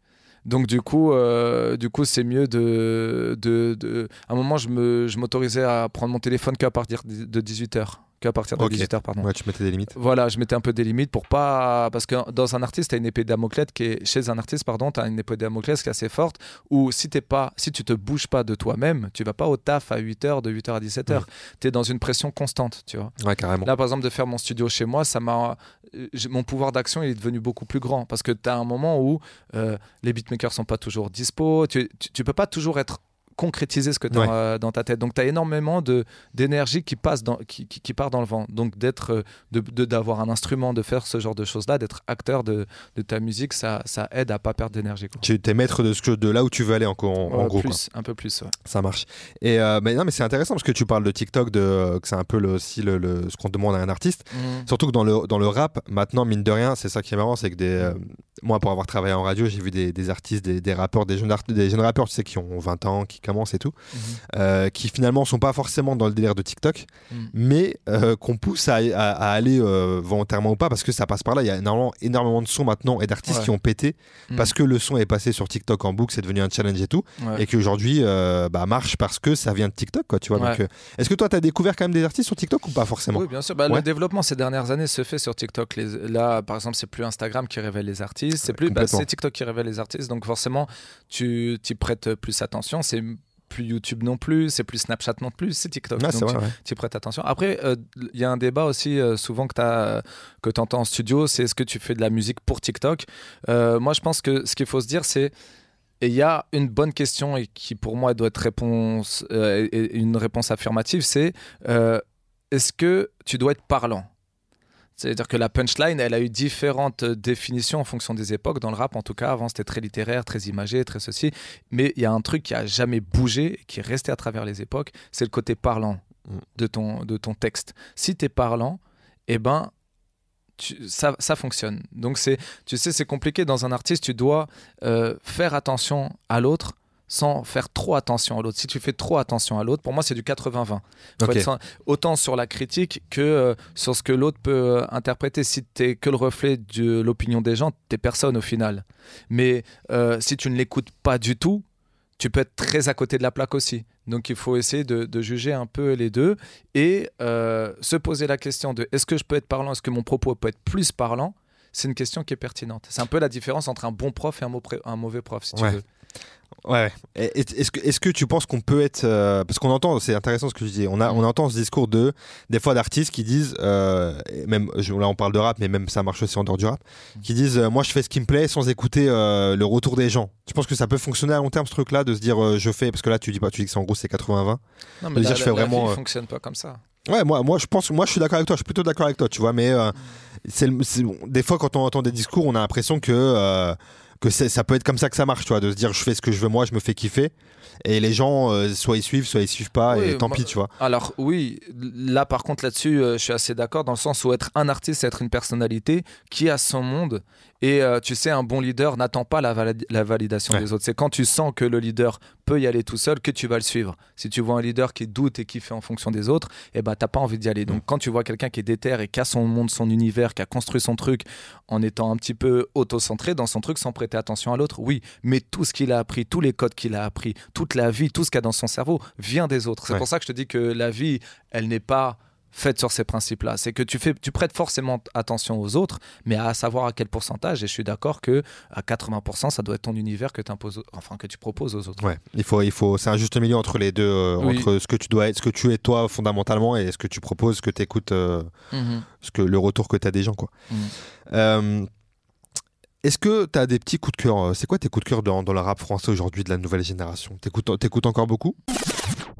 Donc du coup, euh, du coup, c'est mieux de, de, de- À un moment, je me, je m'autorisais à prendre mon téléphone qu'à partir de 18 h qu'à partir de Ok. 18 h pardon. Ouais, tu mettais des limites. Voilà, je mettais un peu des limites pour pas. Parce que dans un artiste, tu as une épée Damoclès qui est. Chez un artiste, pardon, tu as une épée Damoclès qui est assez forte. Où si, t'es pas... si tu te bouges pas de toi-même, tu vas pas au taf à 8h, de 8h à 17h. Ouais. Tu es dans une pression constante, tu vois. Ouais, carrément. Là, par exemple, de faire mon studio chez moi, ça m'a. euh, Mon pouvoir d'action il est devenu beaucoup plus grand parce que tu as un moment où euh, les beatmakers sont pas toujours dispo. Tu, tu, tu peux pas toujours être concrétiser ce que tu as Ouais. dans ta tête. Donc tu as énormément d'énergie qui passe dans qui, qui, qui part dans le vent. Donc d'être euh, de de- d'avoir un instrument, de faire ce genre de choses là, d'être acteur de, de ta musique, ça, ça aide à pas perdre d'énergie. Tu es maître de, ce que, de là où tu veux aller en, en- en gros. quoi. un peu plus. ouais. Ça marche. Et euh, mais non, mais c'est intéressant parce que tu parles de TikTok, de, euh, que c'est un peu le, aussi le, le- ce qu'on demande à un artiste. Surtout que dans le, dans le rap, maintenant, mine de rien, c'est ça qui est marrant, c'est que des, euh, moi, pour avoir travaillé en radio, j'ai vu des, des artistes, des, des rappeurs, des jeunes, des jeunes rappeurs, tu sais, qui ont 20 ans, qui commencent et tout, Mhm. euh, qui finalement sont pas forcément dans le délire de TikTok, Mhm. mais euh, qu'on pousse à, à- à aller euh, volontairement ou pas, parce que ça passe par là. Il y a énormément, énormément de sons maintenant et d'artistes Ouais. qui ont pété Mhm. parce que le son est passé sur TikTok en boucle, c'est devenu un challenge et tout, Ouais. et qui aujourd'hui euh, bah, marche parce que ça vient de TikTok, quoi, tu vois. Ouais. Donc, est-ce que toi, tu as découvert quand même des artistes sur TikTok ou pas forcément? Oui, bien sûr. Bah. Le développement ces dernières années se fait sur TikTok. Les- Là, par exemple, c'est plus Instagram qui révèle les artistes, c'est plus bah, c'est TikTok qui révèle les artistes. Donc forcément, tu y prêtes plus attention. C'est plus YouTube non plus, c'est plus Snapchat non plus, c'est TikTok. Ah, c'est Donc, vrai, ouais. tu prêtes attention. Après, euh, il y a un débat aussi euh, souvent que tu que entends en studio, c'est est-ce que tu fais de la musique pour TikTok? Euh, Moi, je pense que ce qu'il faut se dire, c'est et il y a une bonne question et qui pour moi doit être réponse, euh, une réponse affirmative, c'est euh, est-ce que tu dois être parlant? C'est-à-dire que la punchline, elle a eu différentes euh, définitions en fonction des époques. Dans le rap, en tout cas, avant, c'était très littéraire, très imagé, très ceci. Mais il y a un truc qui a jamais bougé, qui est resté à travers les époques, c'est le côté parlant Mm. de ton, de ton texte. Si tu es parlant, eh ben, tu- ça, ça fonctionne. Donc, c'est, tu sais, c'est compliqué. Dans un artiste, tu dois euh, faire attention à l'autre sans faire trop attention à l'autre. Si tu fais trop attention à l'autre, pour moi, c'est du 80-20. Faut Ok. être sans- autant sur la critique que euh, sur ce que l'autre peut euh, interpréter. Si tu es que le reflet de l'opinion des gens, tu personne au final. Mais euh, si tu ne l'écoutes pas du tout, tu peux être très à côté de la plaque aussi. Donc il faut essayer de, de juger un peu les deux et euh, se poser la question de est-ce que je peux être parlant, est-ce que mon propos peut être plus parlant? C'est une question qui est pertinente. C'est un peu la différence entre un bon prof et un, mau- un mauvais prof, si tu Ouais. veux. Ouais. Est-ce que, est-ce que tu penses qu'on peut être. euh, parce qu'on entend, c'est intéressant ce que je dis, on, a, on entend ce discours de. Des fois d'artistes qui disent. euh, même, là on parle de rap, mais même ça marche aussi en dehors du rap. Qui disent euh, Moi je fais ce qui me plaît sans écouter le retour des gens. Tu penses que ça peut fonctionner à long terme ce truc-là de se dire je fais. Parce que là tu dis pas, tu dis que c'est en gros c'est 80-20. Non, mais dire, la, je fais la- la vraiment, vie euh, fonctionne pas comme ça. Ouais, moi, moi je pense, moi je suis d'accord avec toi, je suis plutôt d'accord avec toi, tu vois, mais euh, c'est, des fois quand on entend des discours, on a l'impression que, que ça peut être comme ça que ça marche, tu vois, de se dire je fais ce que je veux moi, je me fais kiffer, et les gens, euh, soit ils suivent, soit ils suivent pas, Oui, et tant pis, tu vois. Alors oui, là par contre là-dessus, euh, je suis assez d'accord dans le sens où être un artiste, c'est être une personnalité qui a son monde. Et euh, tu sais, un bon leader n'attend pas la, valid- la validation Ouais. des autres. C'est quand tu sens que le leader peut y aller tout seul que tu vas le suivre. Si tu vois un leader qui doute et qui fait en fonction des autres, eh ben t'as pas envie d'y aller. Donc quand tu vois quelqu'un qui est déter et qui a son monde, son univers, qui a construit son truc en étant un petit peu auto-centré dans son truc sans prêter attention à l'autre, oui. Mais tout ce qu'il a appris, tous les codes qu'il a appris, toute la vie, tout ce qu'il a dans son cerveau vient des autres. C'est Ouais. pour ça que je te dis que la vie, elle n'est pas faite sur ces principes-là. C'est que tu fais, tu prêtes forcément attention aux autres, mais à savoir à quel pourcentage. Et je suis d'accord que à 80%, ça doit être ton univers que imposes, enfin que tu proposes aux autres. Ouais, il faut, il faut, c'est un juste milieu entre les deux, euh, Oui. entre ce que tu dois être, ce que tu es toi fondamentalement, et ce que tu proposes, ce que tu écoutes, ce que, le retour que tu as des gens, quoi. Mhm. Euh, est-ce que tu as des petits coups de cœur euh, C'est quoi tes coups de cœur dans, dans le rap français aujourd'hui de la nouvelle génération? T'écoutes, t'écoutes encore beaucoup?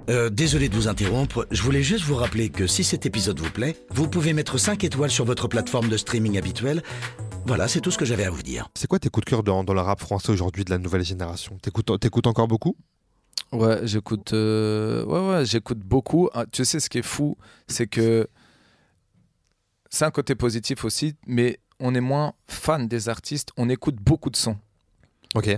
Euh, désolé de vous interrompre, je voulais juste vous rappeler que si cet épisode vous plaît, vous pouvez mettre 5 étoiles sur votre plateforme de streaming habituelle Voilà, c'est tout ce que j'avais à vous dire. C'est quoi tes coups de cœur dans, dans le rap français aujourd'hui de la nouvelle génération? T'écoutes t'écoutes encore beaucoup? Ouais, j'écoute euh, ouais, ouais, j'écoute beaucoup. Ah, tu sais, ce qui est fou, c'est que c'est un côté positif aussi, mais on est moins fan des artistes, on écoute beaucoup de sons.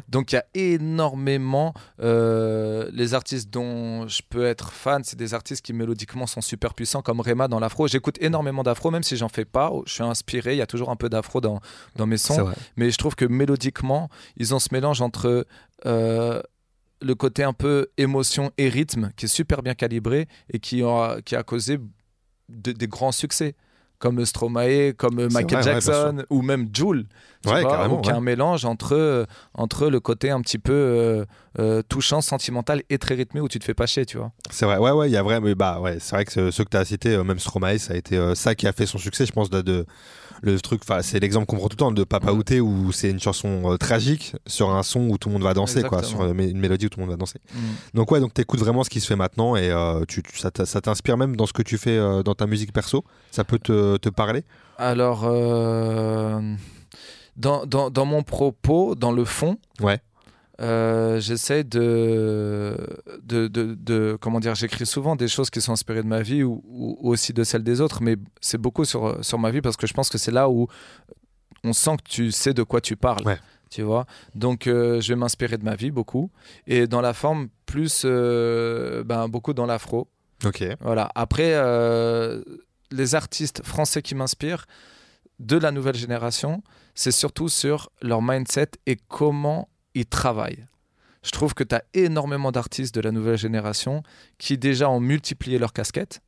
Donc il y a énormément euh, les artistes dont je peux être fan, c'est des artistes qui mélodiquement sont super puissants comme Rema dans l'afro. J'écoute énormément d'afro, même si j'en fais pas. Je suis inspiré, il y a toujours un peu d'afro dans, dans mes sons. Mais je trouve que mélodiquement, ils ont ce mélange entre euh, le côté un peu émotion et rythme qui est super bien calibré et qui a, qui a causé de- des grands succès. Comme Stromae, comme Michael vrai, ouais, bien Jackson ou même Jules. Tu Ouais, vois, est ouais. mélange entre, euh, entre le côté un petit peu euh, euh, touchant, sentimental et très rythmé où tu te fais pas chier, tu vois. C'est vrai, ouais, ouais, il y a vrai, mais bah ouais, c'est vrai que ce- ceux que tu as cités, même Stromae, ça a été ça qui a fait son succès, je pense, de, de- le truc, enfin, c'est l'exemple qu'on prend tout le temps de Papa. Outé où c'est une chanson euh, tragique sur un son où tout le monde va danser, quoi, sur euh, une mélodie où tout le monde va danser. Donc ouais, donc t'écoutes vraiment ce qui se fait maintenant et euh, tu, tu- ça t'inspire même dans ce que tu fais dans ta musique perso? Ça peut te, te parler? Alors, dans, dans, dans mon propos, dans le fond, Ouais. euh, j'essaie de, de, de, de- Comment dire J'écris souvent des choses qui sont inspirées de ma vie ou, ou aussi de celles des autres, mais c'est beaucoup sur, sur ma vie parce que je pense que c'est là où on sent que tu sais de quoi tu parles. Ouais. Tu vois Donc, euh, je vais m'inspirer de ma vie beaucoup. Et dans la forme, plus. euh, ben, beaucoup dans l'afro. Ok. Voilà. Après, les artistes français qui m'inspirent de la nouvelle génération, c'est surtout sur leur mindset et comment ils travaillent. Je trouve que tu as énormément d'artistes de la nouvelle génération qui déjà ont multiplié leurs casquettes.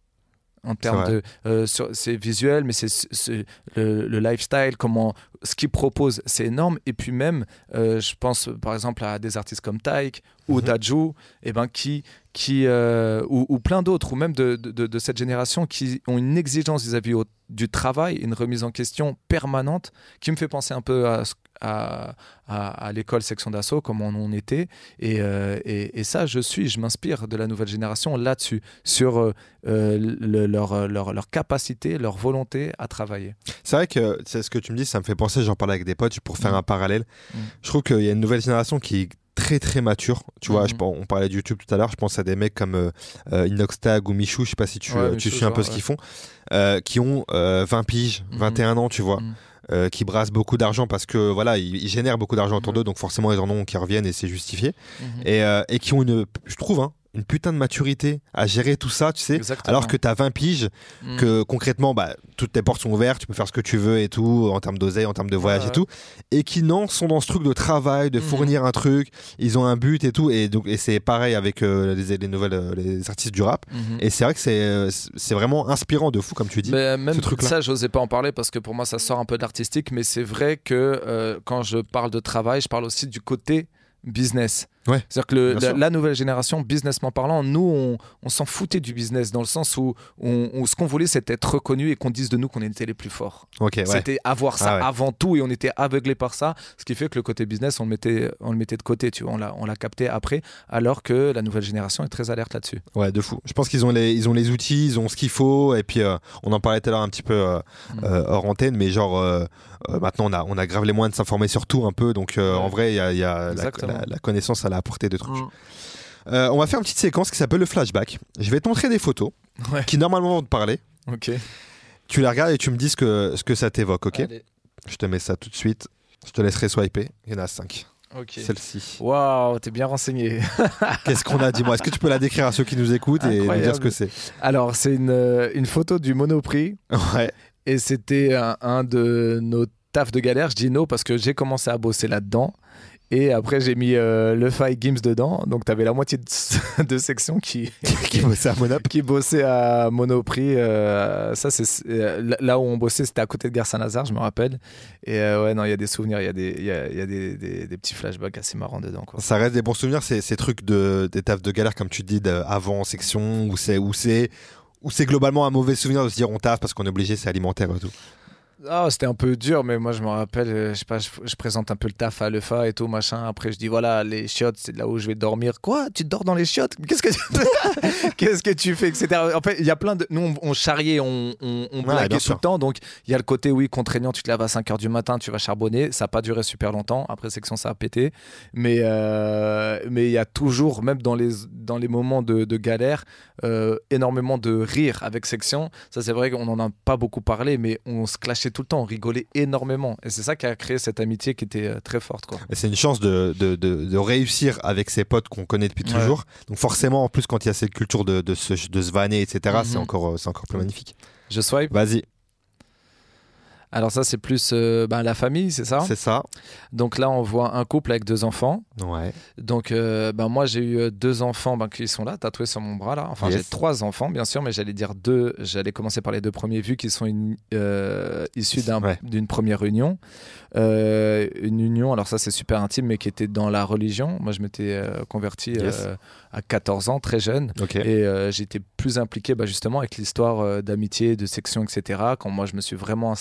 En termes de. euh, c'est visuel, mais c'est le, le lifestyle, comment. Ce qu'ils proposent, c'est énorme. Et puis même, euh, je pense par exemple à des artistes comme Taïk ou Mhm. Dajou, et ben, qui, qui, euh, ou, ou plein d'autres, ou même de, de- de cette génération qui ont une exigence vis-à-vis du travail, une remise en question permanente, qui me fait penser un peu à, ce- à, à- à l'école section d'assaut, comme on en était. Et, euh, et, et ça, je suis, je m'inspire de la nouvelle génération là-dessus, sur euh, le- leur, leur, leur capacité, leur volonté à travailler. C'est vrai que c'est ce que tu me dis, ça me fait penser, j'en parlais avec des potes pour faire Mm. un parallèle. Mm. Je trouve qu'il y a une nouvelle génération qui est très très mature. Tu vois, Mhm. je, pense- on parlait de YouTube tout à l'heure, je pense à des mecs comme euh, euh, Inoxtag ou Michou, je sais pas si tu, Ouais, tu Michou, suis un peu ce qu'ils font, euh, qui ont euh, 20 piges, Mhm. 21 ans, tu vois. Mhm. Euh, qui brassent beaucoup d'argent parce que voilà ils, ils génèrent beaucoup d'argent autour Mhm. d'eux donc forcément ils en ont qui reviennent et c'est justifié Mhm. et, euh, et qui ont une je trouve hein, une putain de maturité à gérer tout ça tu sais Exactement. alors que t'as 20 piges Mhm. que concrètement, bah, toutes tes portes sont ouvertes, tu peux faire ce que tu veux et tout, en termes d'oseille, en termes de voyage Ouais, et tout, et qui non sont dans ce truc de travail, de Mhm. fournir un truc, ils ont un but et tout, et donc et c'est pareil avec euh, les, les nouvelles, euh, les artistes du rap, Mhm. et c'est vrai que c'est euh, c'est vraiment inspirant de fou comme tu dis. Mais même ce truc-là. ça, j'osais pas en parler parce que pour moi, ça sort un peu de l'artistique. Mais c'est vrai que euh, quand je parle de travail, je parle aussi du côté business. Ouais, C'est-à-dire que le- la, nouvelle génération, businessment parlant, nous, on, on s'en foutait du business dans le sens où on, on- ce qu'on voulait, c'était être reconnu et qu'on dise de nous qu'on était les plus forts. Ok, ouais. C'était avoir ça Ah ouais. avant tout et on était aveuglé par ça, ce qui fait que le côté business, on le mettait, on le mettait de côté, tu vois, on l'a, capté après, alors que la nouvelle génération est très alerte là-dessus. Ouais, de fou. Je pense qu'ils ont les, ils ont les outils, ils ont ce qu'il faut. Et puis, euh, on en parlait tout à l'heure un petit peu euh, Mm. euh, hors antenne, mais genre, euh, maintenant, on a, on a grave les moyens de s'informer sur tout un peu. Donc, euh, Ouais. en vrai, il y a, il y a la, Exactement. la- la connaissance à la portée de trucs. Mm. Euh, on va faire une petite séquence qui s'appelle le flashback. Je vais te montrer des photos Ouais. qui, normalement, vont te parler. Ok. Tu les regardes et tu me dis ce que, ce que ça t'évoque, ok? Allez. Je te mets ça tout de suite. Je te laisserai swiper. Il y en a 5. Ok. Celle-ci. Waouh, t'es bien renseigné. [laughs] Qu'est-ce qu'on a? Dis-moi. Est-ce que tu peux la décrire à ceux qui nous écoutent et nous dire ce que c'est? Alors, c'est une, une photo du Monoprix Ouais. Et c'était un, un de nos tafs de galère. Je dis no parce que j'ai commencé à bosser là-dedans. Et après, j'ai mis euh, le Five Games dedans. Donc, tu avais la moitié de, [laughs] de section qui, [laughs] qui bossait à Monop. qui bossait à Monoprix. euh, ça, c'est euh, là où on bossait, c'était à côté de Gare Saint-Lazare, je me rappelle. Et euh, ouais, non, il y a des souvenirs, il y a, des, y a, y a des, des- des petits flashbacks assez marrants dedans. Quoi. Ça reste des bons souvenirs, ces, ces trucs de, des tafs de galère, comme tu dis, avant section, où c'est où c'est où c'est globalement un mauvais souvenir de se dire on taffe parce qu'on est obligé, c'est alimentaire et tout? Ah, c'était un peu dur, mais moi je me rappelle, euh, je sais pas, je, je présente un peu le taf à l'EFA et tout, machin. Après, je dis voilà, les chiottes, c'est là où je vais dormir. Quoi? Tu dors dans les chiottes? Qu'est-ce que tu [laughs] Qu'est-ce que tu fais etc. En fait, il y a plein de. Nous, on, on charriait, on, on, on tout sûr. le temps. Donc, il y a le côté, oui, contraignant. Tu te lèves à 5 h du matin, tu vas charbonner. Ça n'a pas duré super longtemps. Après section, ça a pété. Mais euh, mais il y a toujours, même dans les, dans les moments de, de galère, euh, énormément de rire avec section. Ça, c'est vrai qu'on n'en a pas beaucoup parlé, mais on se clashait tout le temps, on rigolait énormément. Et c'est ça qui a créé cette amitié qui était euh, très forte. Quoi. Et c'est une chance de, de, de- de réussir avec ses potes qu'on connaît depuis Ouais. toujours. Donc forcément, en plus, quand il y a cette culture de, de, se, de se vanner, etc., c'est Mhm. encore, euh, c'est encore plus magnifique. Je swipe. Vas-y, Alors, ça, c'est plus euh, ben, la famille, c'est ça? C'est ça. Donc là, on voit un couple avec deux enfants. Ouais. Donc, euh, ben, moi, j'ai eu euh, deux enfants ben, qui sont là, tatoués sur mon bras. là. Enfin, Yes. j'ai trois enfants, bien sûr, mais j'allais dire deux. J'allais commencer par les deux premiers, vu qu'ils sont une- euh, issus Ouais. d'une première union. Une union, alors ça, c'est super intime, mais qui était dans la religion. Moi, je m'étais converti Yes. à 14 ans, très jeune. Et j'étais plus impliqué bah, justement avec l'histoire d'amitié, de section, etc. Quand moi je me suis vraiment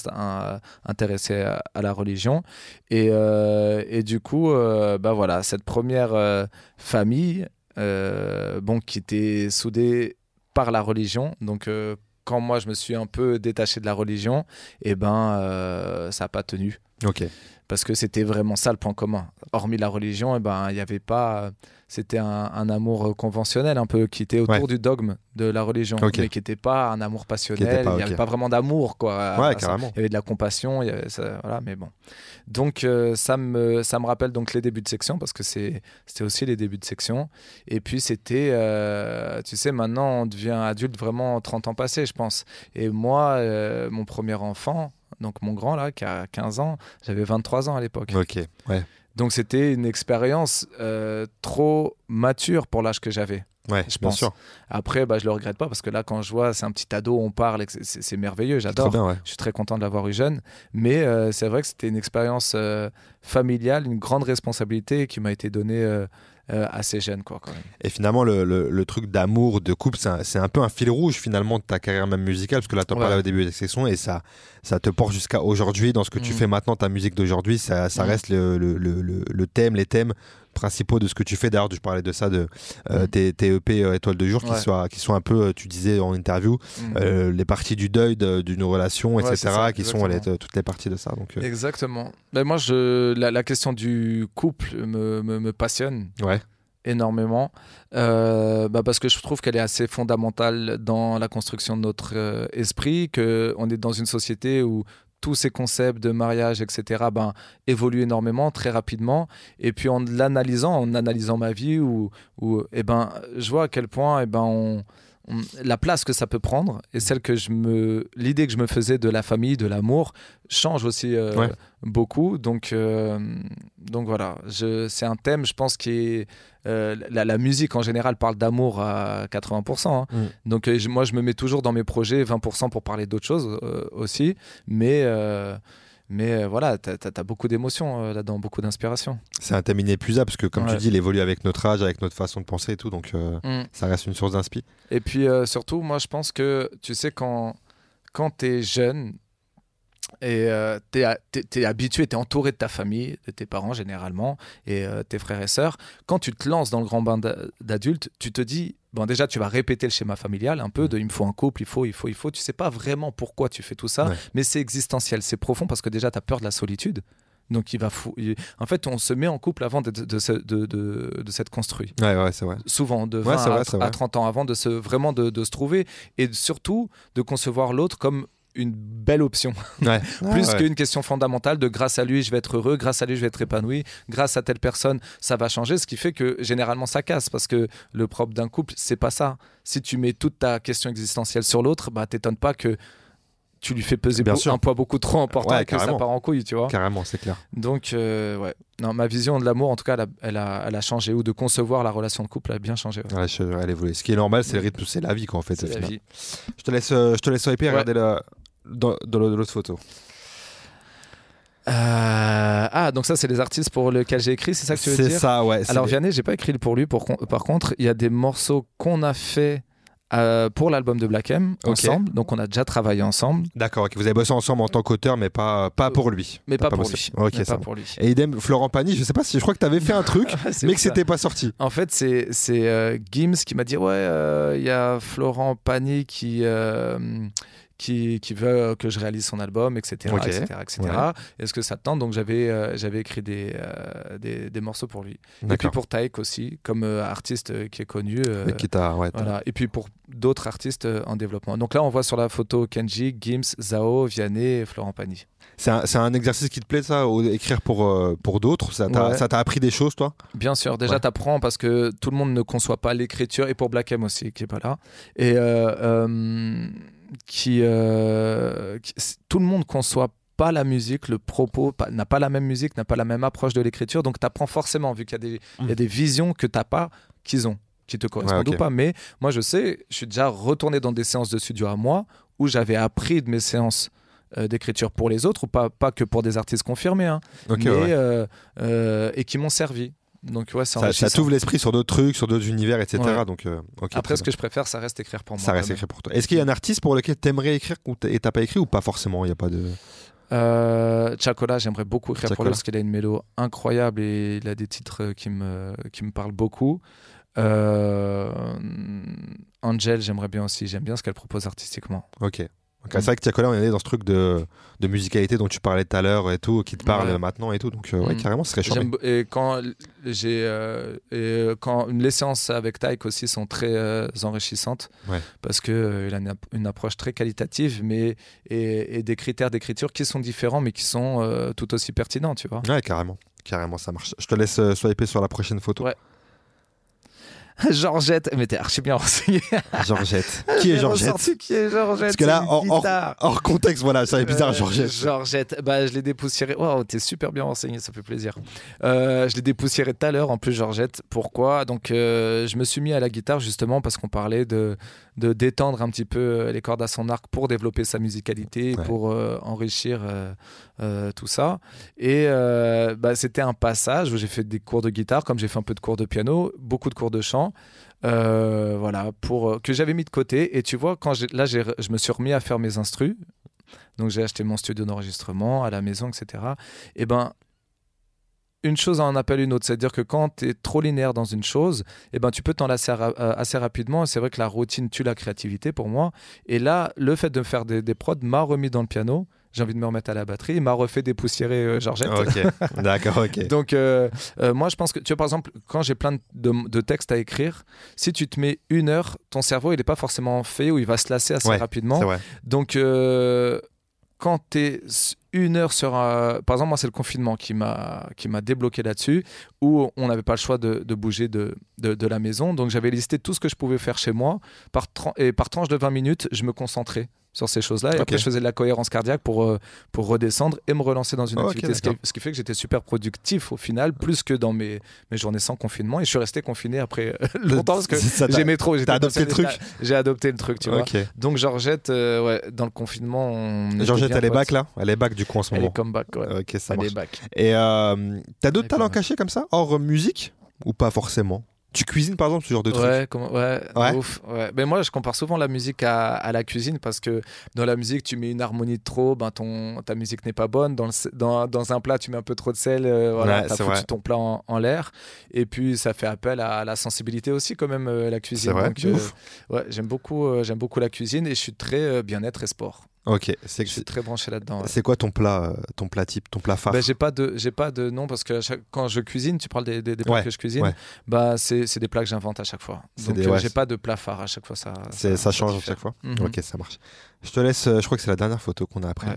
un- intéressé à, à la religion. Et, euh, et du coup, euh, bah voilà, cette première euh, famille, euh, bon, qui était soudée par la religion. Donc euh, quand moi je me suis un peu détaché de la religion, et ben euh, ça n'a pas tenu Ok. parce que c'était vraiment ça le point commun. Hormis la religion, eh ben il n'y avait pas. C'était un, un amour conventionnel un peu qui était autour Ouais. du dogme de la religion, mais qui n'était pas un amour passionnel. pas, il n'y avait pas vraiment d'amour quoi. Ouais. Il y avait de la compassion, il y avait ça- voilà, mais bon. Donc euh, ça me ça me rappelle donc les débuts de section parce que c'est c'était aussi les débuts de section. Et puis c'était, euh, tu sais, maintenant on devient adulte vraiment 30 ans passés, je pense. Et moi, euh, mon premier enfant, donc mon grand là, qui a 15 ans, j'avais 23 ans à l'époque. Ok. Ouais. Donc c'était une expérience euh, trop mature pour l'âge que j'avais. Ouais, Je bien pense. sûr. Après, bah, je le regrette pas parce que là, quand je vois, c'est un petit ado, on parle, c'est- merveilleux, j'adore. bien, ouais. Je suis très content de l'avoir eu jeune. Mais euh, c'est vrai que c'était une expérience euh, familiale, une grande responsabilité qui m'a été donnée euh, assez jeune. Quoi, quand même. Et finalement, le, le- le truc d'amour, de couple, c'est un, c'est un peu un fil rouge finalement de ta carrière même musicale, parce que là, tu en Ouais. parlais au début des sessions, et ça, ça te porte jusqu'à aujourd'hui. Dans ce que tu Mhm. fais maintenant, ta musique d'aujourd'hui, ça, ça Mhm. reste le- le thème, les thèmes principaux de ce que tu fais. D'ailleurs, je parlais de ça, de euh, Mhm. tes, tes EP euh, Étoiles de jour, qui, Ouais. soient, qui sont un peu, euh, tu disais en interview, Mhm. euh, les parties du deuil de- d'une relation, Ouais, etc., ça, qui sont les- toutes les parties de ça. Donc, Exactement. Ben, moi, je, la, la question du couple me, me, me passionne ouais. énormément euh, bah, parce que je trouve qu'elle est assez fondamentale dans la construction de notre euh, esprit, qu'on est dans une société où tous ces concepts de mariage, etc., ben, évoluent énormément, très rapidement. Et puis en l'analysant, en analysant ma vie, où, où, eh ben, je vois à quel point eh ben, on- la place que ça peut prendre et celle que je me, l'idée que je me faisais de la famille, de l'amour, change aussi euh, Ouais. beaucoup. Donc, euh, donc voilà, je, c'est un thème, je pense, qui est euh, la, la musique en général parle d'amour à 80%. hein. Mm. Donc moi, je me mets toujours dans mes projets 20% pour parler d'autres choses aussi. Mais, mais euh, voilà, tu as, beaucoup d'émotions euh, là-dedans, beaucoup d'inspiration. C'est un thème inépuisable, parce que comme tu dis, il évolue avec notre âge, avec notre façon de penser et tout. Donc, euh, Mm. ça reste une source d'inspi. Et puis euh, surtout, moi, je pense que, tu sais, quand, quand tu es jeune et tu es, habitué, tu es entouré de ta famille, de tes parents généralement, et euh, tes frères et sœurs, quand tu te lances dans le grand bain d'a- d'adultes, tu te dis, bon déjà, tu vas répéter le schéma familial un peu de il me faut un couple, il faut, il faut, il faut. Tu sais pas vraiment pourquoi tu fais tout ça, Ouais. mais c'est existentiel, c'est profond parce que déjà, tu as peur de la solitude. Donc, il va fou... En fait, on se met en couple avant de, de, de, de, de- de s'être construit Ouais, ouais, c'est vrai. souvent de Ouais, 20 c'est vrai, à, c'est vrai. à 30 ans avant de se vraiment de, de se trouver et surtout de concevoir l'autre comme une belle option [laughs] Ouais. plus ouais. qu'une question fondamentale de grâce à lui je vais être heureux grâce à lui je vais être épanoui grâce à telle personne ça va changer ce qui fait que généralement ça casse parce que le propre d'un couple c'est pas ça si tu mets toute ta question existentielle sur l'autre bah t'étonnes pas que tu lui fais peser Bien beau- sûr. un poids beaucoup trop important Ouais, et que ça part en couille tu vois Carrément, c'est clair. donc, euh, ouais. Non, ma vision de l'amour, en tout cas, elle a, elle, a, elle a changé. Ou de concevoir la relation de couple, elle a bien changé. ouais. Ouais, je- elle. Ce qui est normal, c'est le rythme, c'est la vie, quoi, en fait. au C'est la final. vie. Je te laisse, euh, je te laisse Ouais. regarder la, dans, dans l'autre photo. Euh, ah, donc ça, c'est les artistes pour lesquels j'ai écrit, c'est ça que tu veux C'est dire ça, ouais. c'est Alors, des- Vianney, j'ai pas écrit pour lui. Pour, par contre, il y a des morceaux qu'on a fait euh, pour l'album de Black M ensemble. Donc on a déjà travaillé ensemble, D'accord, ok. Vous avez bossé ensemble en tant qu'auteur, mais pas, pas pour lui. mais pas, pour lui. Ok, Mais pas va. pour lui. Et idem, Florent Pagny, je sais pas si je crois que tu avais fait un truc, [laughs] C'est mais que c'était pas sorti. En fait, c'est c'est, euh, Gims qui m'a dit ouais, euh, il y a Florent Pagny qui euh, qui, qui veut que je réalise son album, etc., Ok. etc., etc. Est-ce que ça te tente? Donc j'avais euh, j'avais écrit des, euh, des des morceaux pour lui. Et puis pour Taek aussi, comme euh, artiste qui est connu. t'a- ouais, Voilà. Et puis pour d'autres artistes en développement. Donc là, on voit sur la photo Kenji, Gims, Zao, Vianney et Florent Pagny. C'est un, un exercice qui te plaît, ça, écrire pour, pour d'autres? Ça t'a Ouais. appris des choses, toi? Bien sûr, déjà t'apprends parce que tout le monde ne conçoit pas l'écriture et pour Black M aussi qui est pas là et qui, euh, qui- tout le monde conçoit pas la musique, le propos n'a pas la même musique, n'a pas la même approche de l'écriture, donc t'apprends forcément vu qu'il y a des, il y a des visions que t'as pas qu'ils ont, qui te correspondent ou pas. Mais moi je sais, je suis déjà retourné dans des séances de studio à moi où j'avais appris de mes séances euh, d'écriture pour les autres ou pas, pas que pour des artistes confirmés, hein, Ok, mais, ouais. euh, euh, et qui m'ont servi. Donc ouais, Ça, ça t'ouvre l'esprit sur d'autres trucs, sur d'autres univers, etc. Ouais. Donc, euh, Après, ce bien. que je préfère, ça reste écrire pour moi. ça reste écrit pour toi. Est-ce qu'il y a un artiste pour lequel t'aimerais écrire et t'as pas écrit ou pas forcément Il y a pas de. Euh, Chacola, j'aimerais beaucoup écrire pour lui parce qu'il a une mélo incroyable et il a des titres euh, qui me, qui me parlent beaucoup. Euh, Angel, j'aimerais bien aussi. J'aime bien ce qu'elle propose artistiquement. Ok. Donc. C'est vrai que Tiakola, on est dans ce truc de, de musicalité dont tu parlais tout à l'heure et tout, qui te parle Ouais. maintenant et tout. Donc, euh, ouais, Mm. carrément, ce serait charmé. Et quand j'ai euh, et quand les séances avec Taïk aussi sont très euh, enrichissantes Ouais. parce euh, il a une, app- une approche très qualitative mais et, et des critères d'écriture qui sont différents mais qui sont euh, tout aussi pertinents tu vois Ouais, carrément. Carrément, ça marche. Je te laisse euh, swiper sur la prochaine photo. Ouais. [laughs] Georgette mais t'es archi bien renseigné [laughs] Georgette. [laughs] Qui est Georgette qui est Georgette Parce que là, hors, hors- guitare. hors contexte, voilà, ça est bizarre, Euh, Georgette. Georgette, bah, je l'ai dépoussiéré. Waouh, t'es super bien renseigné, ça fait plaisir. Euh, je l'ai dépoussiéré tout à l'heure, en plus, Georgette. Pourquoi? Donc, euh, je me suis mis à la guitare justement parce qu'on parlait de, de détendre un petit peu euh, les cordes à son arc pour développer sa musicalité, Ouais. pour euh, enrichir euh, euh, tout ça. Et euh, bah, c'était un passage où j'ai fait des cours de guitare, comme j'ai fait un peu de cours de piano, beaucoup de cours de chant. Euh, voilà, pour, euh, que j'avais mis de côté. Et tu vois, quand là, je me suis remis à faire mes instrus. Donc j'ai acheté mon studio d'enregistrement à la maison, etc. Et ben, une chose en appelle une autre. C'est-à-dire que quand tu es trop linéaire dans une chose, et ben, tu peux t'en lasser euh, assez rapidement. C'est vrai que la routine tue la créativité pour moi. Et là, le fait de faire des, des prods m'a remis dans le piano. J'ai envie de me remettre à la batterie. Il m'a refait dépoussiérer euh, Georgette. Ok, [laughs] d'accord, ok. Donc, euh, euh, moi, je pense que, tu vois, par exemple, quand j'ai plein de, de- de textes à écrire, si tu te mets une heure, ton cerveau, il n'est pas forcément fait ou il va se lasser assez Ouais, rapidement. Donc, euh, quand tu es une heure sur un... Par exemple, moi, c'est le confinement qui m'a débloqué là-dessus, où on n'avait pas le choix de, de bouger de, de, de la maison. Donc, j'avais listé tout ce que je pouvais faire chez moi. Par, et par tranche de 20 minutes, je me concentrais sur ces choses-là. Et après, je faisais de la cohérence cardiaque pour, euh, pour redescendre et me relancer dans une activité. Ce qui, d'accord. ce qui fait que j'étais super productif au final, plus que dans mes, mes journées sans confinement. Et je suis resté confiné après euh, [laughs] longtemps parce que [laughs] j'aimais trop. t'as adopté le truc j'ai- J'ai adopté le truc, tu vois. Donc Georgette, euh, ouais, dans le confinement, on Georgette, elle est back là? Elle est back du coup en ce Elle moment. est comeback, ouais. Ok, ça Elle marche. est back. Et euh, t'as d'autres Elle talents cachés comme ça? Hors musique Ou pas forcément? Tu cuisines par exemple ce genre de truc? Ouais, ouais, Ouais. ouf, ouais. Mais moi, je compare souvent la musique à, à la cuisine parce que dans la musique, tu mets une harmonie de trop, ben ton, ta musique n'est pas bonne. Dans, le, dans, dans un plat, tu mets un peu trop de sel, euh, voilà, Ouais, t'as foutu vrai. ton plat en, en l'air. Et puis, ça fait appel à, la sensibilité aussi, quand même, euh, la cuisine. C'est vrai, Donc, ouf. ouais, j'aime beaucoup, euh, j'aime beaucoup la cuisine et je suis très euh, bien-être et sport. Ok, c'est Je suis très branché là-dedans. ouais. c'est quoi ton plat, euh, ton plat type, ton plat phare Ben, j'ai pas de j'ai pas de nom parce que chaque- quand je cuisine tu parles des, des, des plats Ouais, que je cuisine ouais. bah c'est des plats que j'invente à chaque fois donc euh, j'ai pas de plat phare à chaque fois ça change à chaque fois Mhm. Ok, ça marche. Je te laisse, euh, je crois que c'est la dernière photo qu'on a après.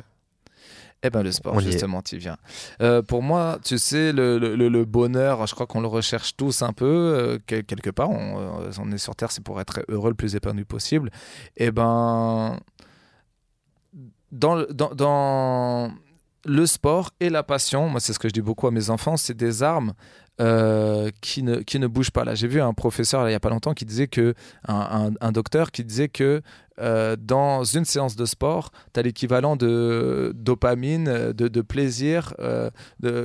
Eh ben le sport, On justement, tu viens. Euh, pour moi, tu sais, le, le- le- le bonheur, je crois qu'on le recherche tous un peu, euh, quel- quelque part. On, on est sur Terre, c'est pour être heureux, le plus épanoui possible. Eh ben, dans, le- sport et la passion, moi, c'est ce que je dis beaucoup à mes enfants, c'est des armes. euh, qui, ne, qui ne bougent pas. Là, j'ai vu un professeur il n'y a pas longtemps qui disait que, un, un- docteur qui disait que euh, dans une séance de sport, tu as l'équivalent de dopamine, de, de plaisir euh,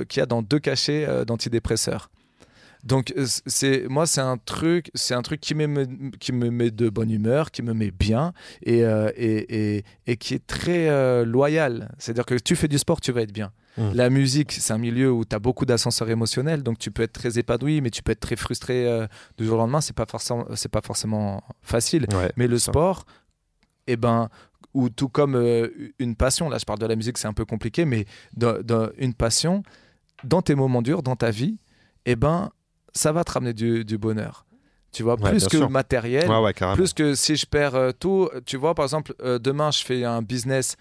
qu'il y a dans deux cachets euh, d'antidépresseurs. Donc euh, c'est moi c'est un truc c'est un truc qui me qui me met de bonne humeur, qui me met bien et euh, et, et, et, qui est très euh, loyal. C'est-à-dire que tu fais du sport, tu vas être bien. Mm. La musique, c'est un milieu où tu as beaucoup d'ascenseurs émotionnels, donc tu peux être très épanoui, mais tu peux être très frustré euh, du jour au lendemain. C'est pas forcément c'est pas forcément facile. Ouais, Mais le ça. sport, eh ben, ou tout comme une passion, là je parle de la musique, c'est un peu compliqué, mais dans, dans une passion, dans tes moments durs, dans ta vie, eh ben, ça va te ramener du, du bonheur. Tu vois, Ouais, plus que sûr. matériel, Ouais, ouais, plus que si je perds euh, tout. Tu vois, par exemple, euh, demain je fais un business.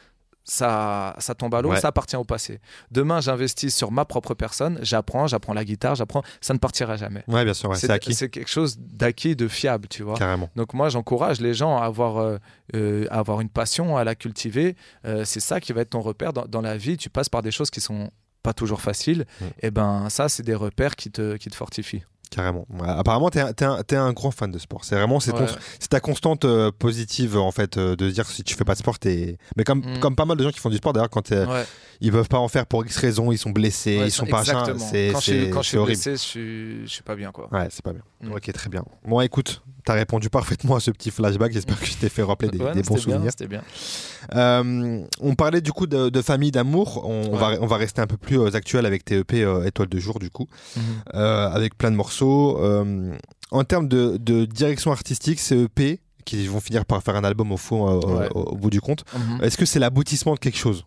Ça, ça tombe à l'eau, ça appartient au passé. Demain, j'investis sur ma propre personne, j'apprends, j'apprends la guitare, j'apprends, ça ne partira jamais. Ouais, bien sûr, c'est acquis. c'est quelque chose d'acquis, de fiable, tu vois. Carrément. Donc moi, j'encourage les gens à avoir, euh, euh, à avoir une passion, à la cultiver. Euh, c'est ça qui va être ton repère dans, dans la vie. Tu passes par des choses qui sont pas toujours faciles. Mm. Et ben ça, c'est des repères qui te, qui te fortifient. Carrément. Apparemment, t'es un, t'es un- t'es un grand fan de sport. C'est vraiment c'est Ouais. ta constante euh, positive en fait euh, de dire si tu fais pas de sport, t'es. Mais comme, Mm. comme pas mal de gens qui font du sport, d'ailleurs, quand Ouais. ils peuvent pas en faire pour X raisons, ils sont blessés, Ouais, ils sont pas exactement. c'est Quand je quand je suis blessé, je suis, je suis pas bien quoi. Ouais, c'est pas bien. Mm. Ok, très bien. Bon, écoute, t'as répondu parfaitement à ce petit flashback. J'espère que je t'ai fait rappeler des, Ouais, des non, bons bien, souvenirs. C'était bien. Euh, on parlait du coup de, de famille, d'amour. On, va, on va rester un peu plus euh, actuel avec tes EP euh, Étoile de jour, du coup, Mhm. euh, avec plein de morceaux. En termes de, de direction artistique, ces EP qui vont finir par faire un album au fond, Ouais. au, au bout du compte, Mhm. est-ce que c'est l'aboutissement de quelque chose?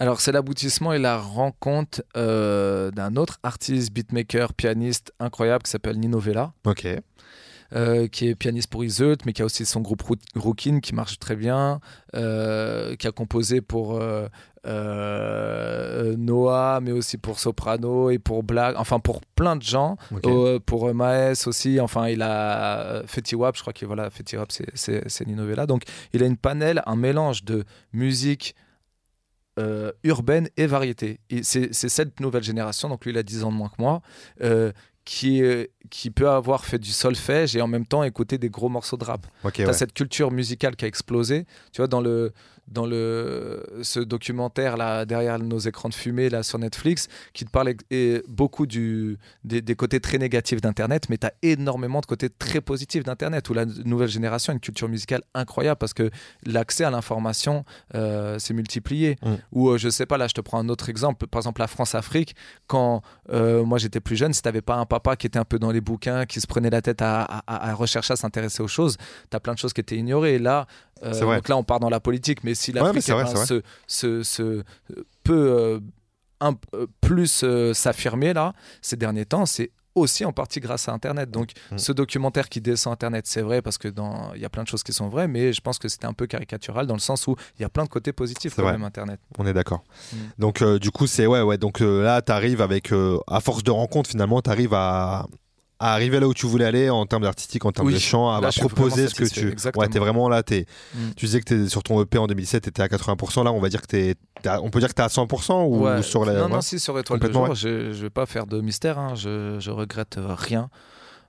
Alors, c'est l'aboutissement et la rencontre euh, d'un autre artiste, beatmaker, pianiste incroyable qui s'appelle Nino Vella. Ok. euh, qui est pianiste pour Iseut, mais qui a aussi son groupe Roo- Rookin qui marche très bien, euh, qui a composé pour euh, Noah, mais aussi pour Soprano et pour Black, enfin pour plein de gens, ok. euh, pour Maes aussi, enfin il a Fetty Wap, je crois que voilà, Fetty Wap c'est Nino Vella, donc il a une panel, un mélange de musique euh, urbaine et variété. Et C'est cette nouvelle génération, donc lui il a 10 ans de moins que moi, euh, qui, est- qui peut avoir fait du solfège et en même temps écouter des gros morceaux de rap. Ok, Tu as ouais. cette culture musicale qui a explosé. Tu vois, dans, le, dans le, ce documentaire là, derrière nos écrans de fumée là, sur Netflix, qui te parle et beaucoup du, des, des côtés très négatifs d'Internet, mais tu as énormément de côtés très positifs d'Internet, où la nouvelle génération a une culture musicale incroyable parce que l'accès à l'information euh, s'est multiplié. Mm. Ou euh, je sais pas, là je te prends un autre exemple, par exemple la France-Afrique, quand euh, moi j'étais plus jeune, si t'avais pas un papa qui était un peu dans les bouquins, qui se prenait la tête à, à- à- à rechercher à s'intéresser aux choses, t'as plein de choses qui étaient ignorées. Et là, euh, donc là on part dans la politique, mais si Ouais, l'Afrique vrai, eh ben, c'est vrai. se, se- se- euh, peut euh, un- euh, plus euh, s'affirmer là, ces derniers temps, c'est aussi en partie grâce à Internet. Donc Mm. ce documentaire qui descend Internet, c'est vrai parce que dans il y a plein de choses qui sont vraies, mais je pense que c'était un peu caricatural dans le sens où il y a plein de côtés positifs quand vrai. même Internet. On est d'accord. Mm. Donc euh, du coup c'est ouais ouais donc euh, là t'arrives avec euh, à force de rencontres finalement t'arrives à à arriver là où tu voulais aller en termes d'artistique, en termes Oui. de chant, à Là, proposer ce que tu. exactement. Ouais, t'es vraiment là. Mm. Tu disais que t'es sur ton EP en 2007, t'étais à 80%. Là, on va dire que t'es. On peut dire que t'es à 100% ou Ouais. sur la. non, ouais. non, si sur Étoile de je, je vais pas faire de mystère, hein, je, je regrette euh, rien.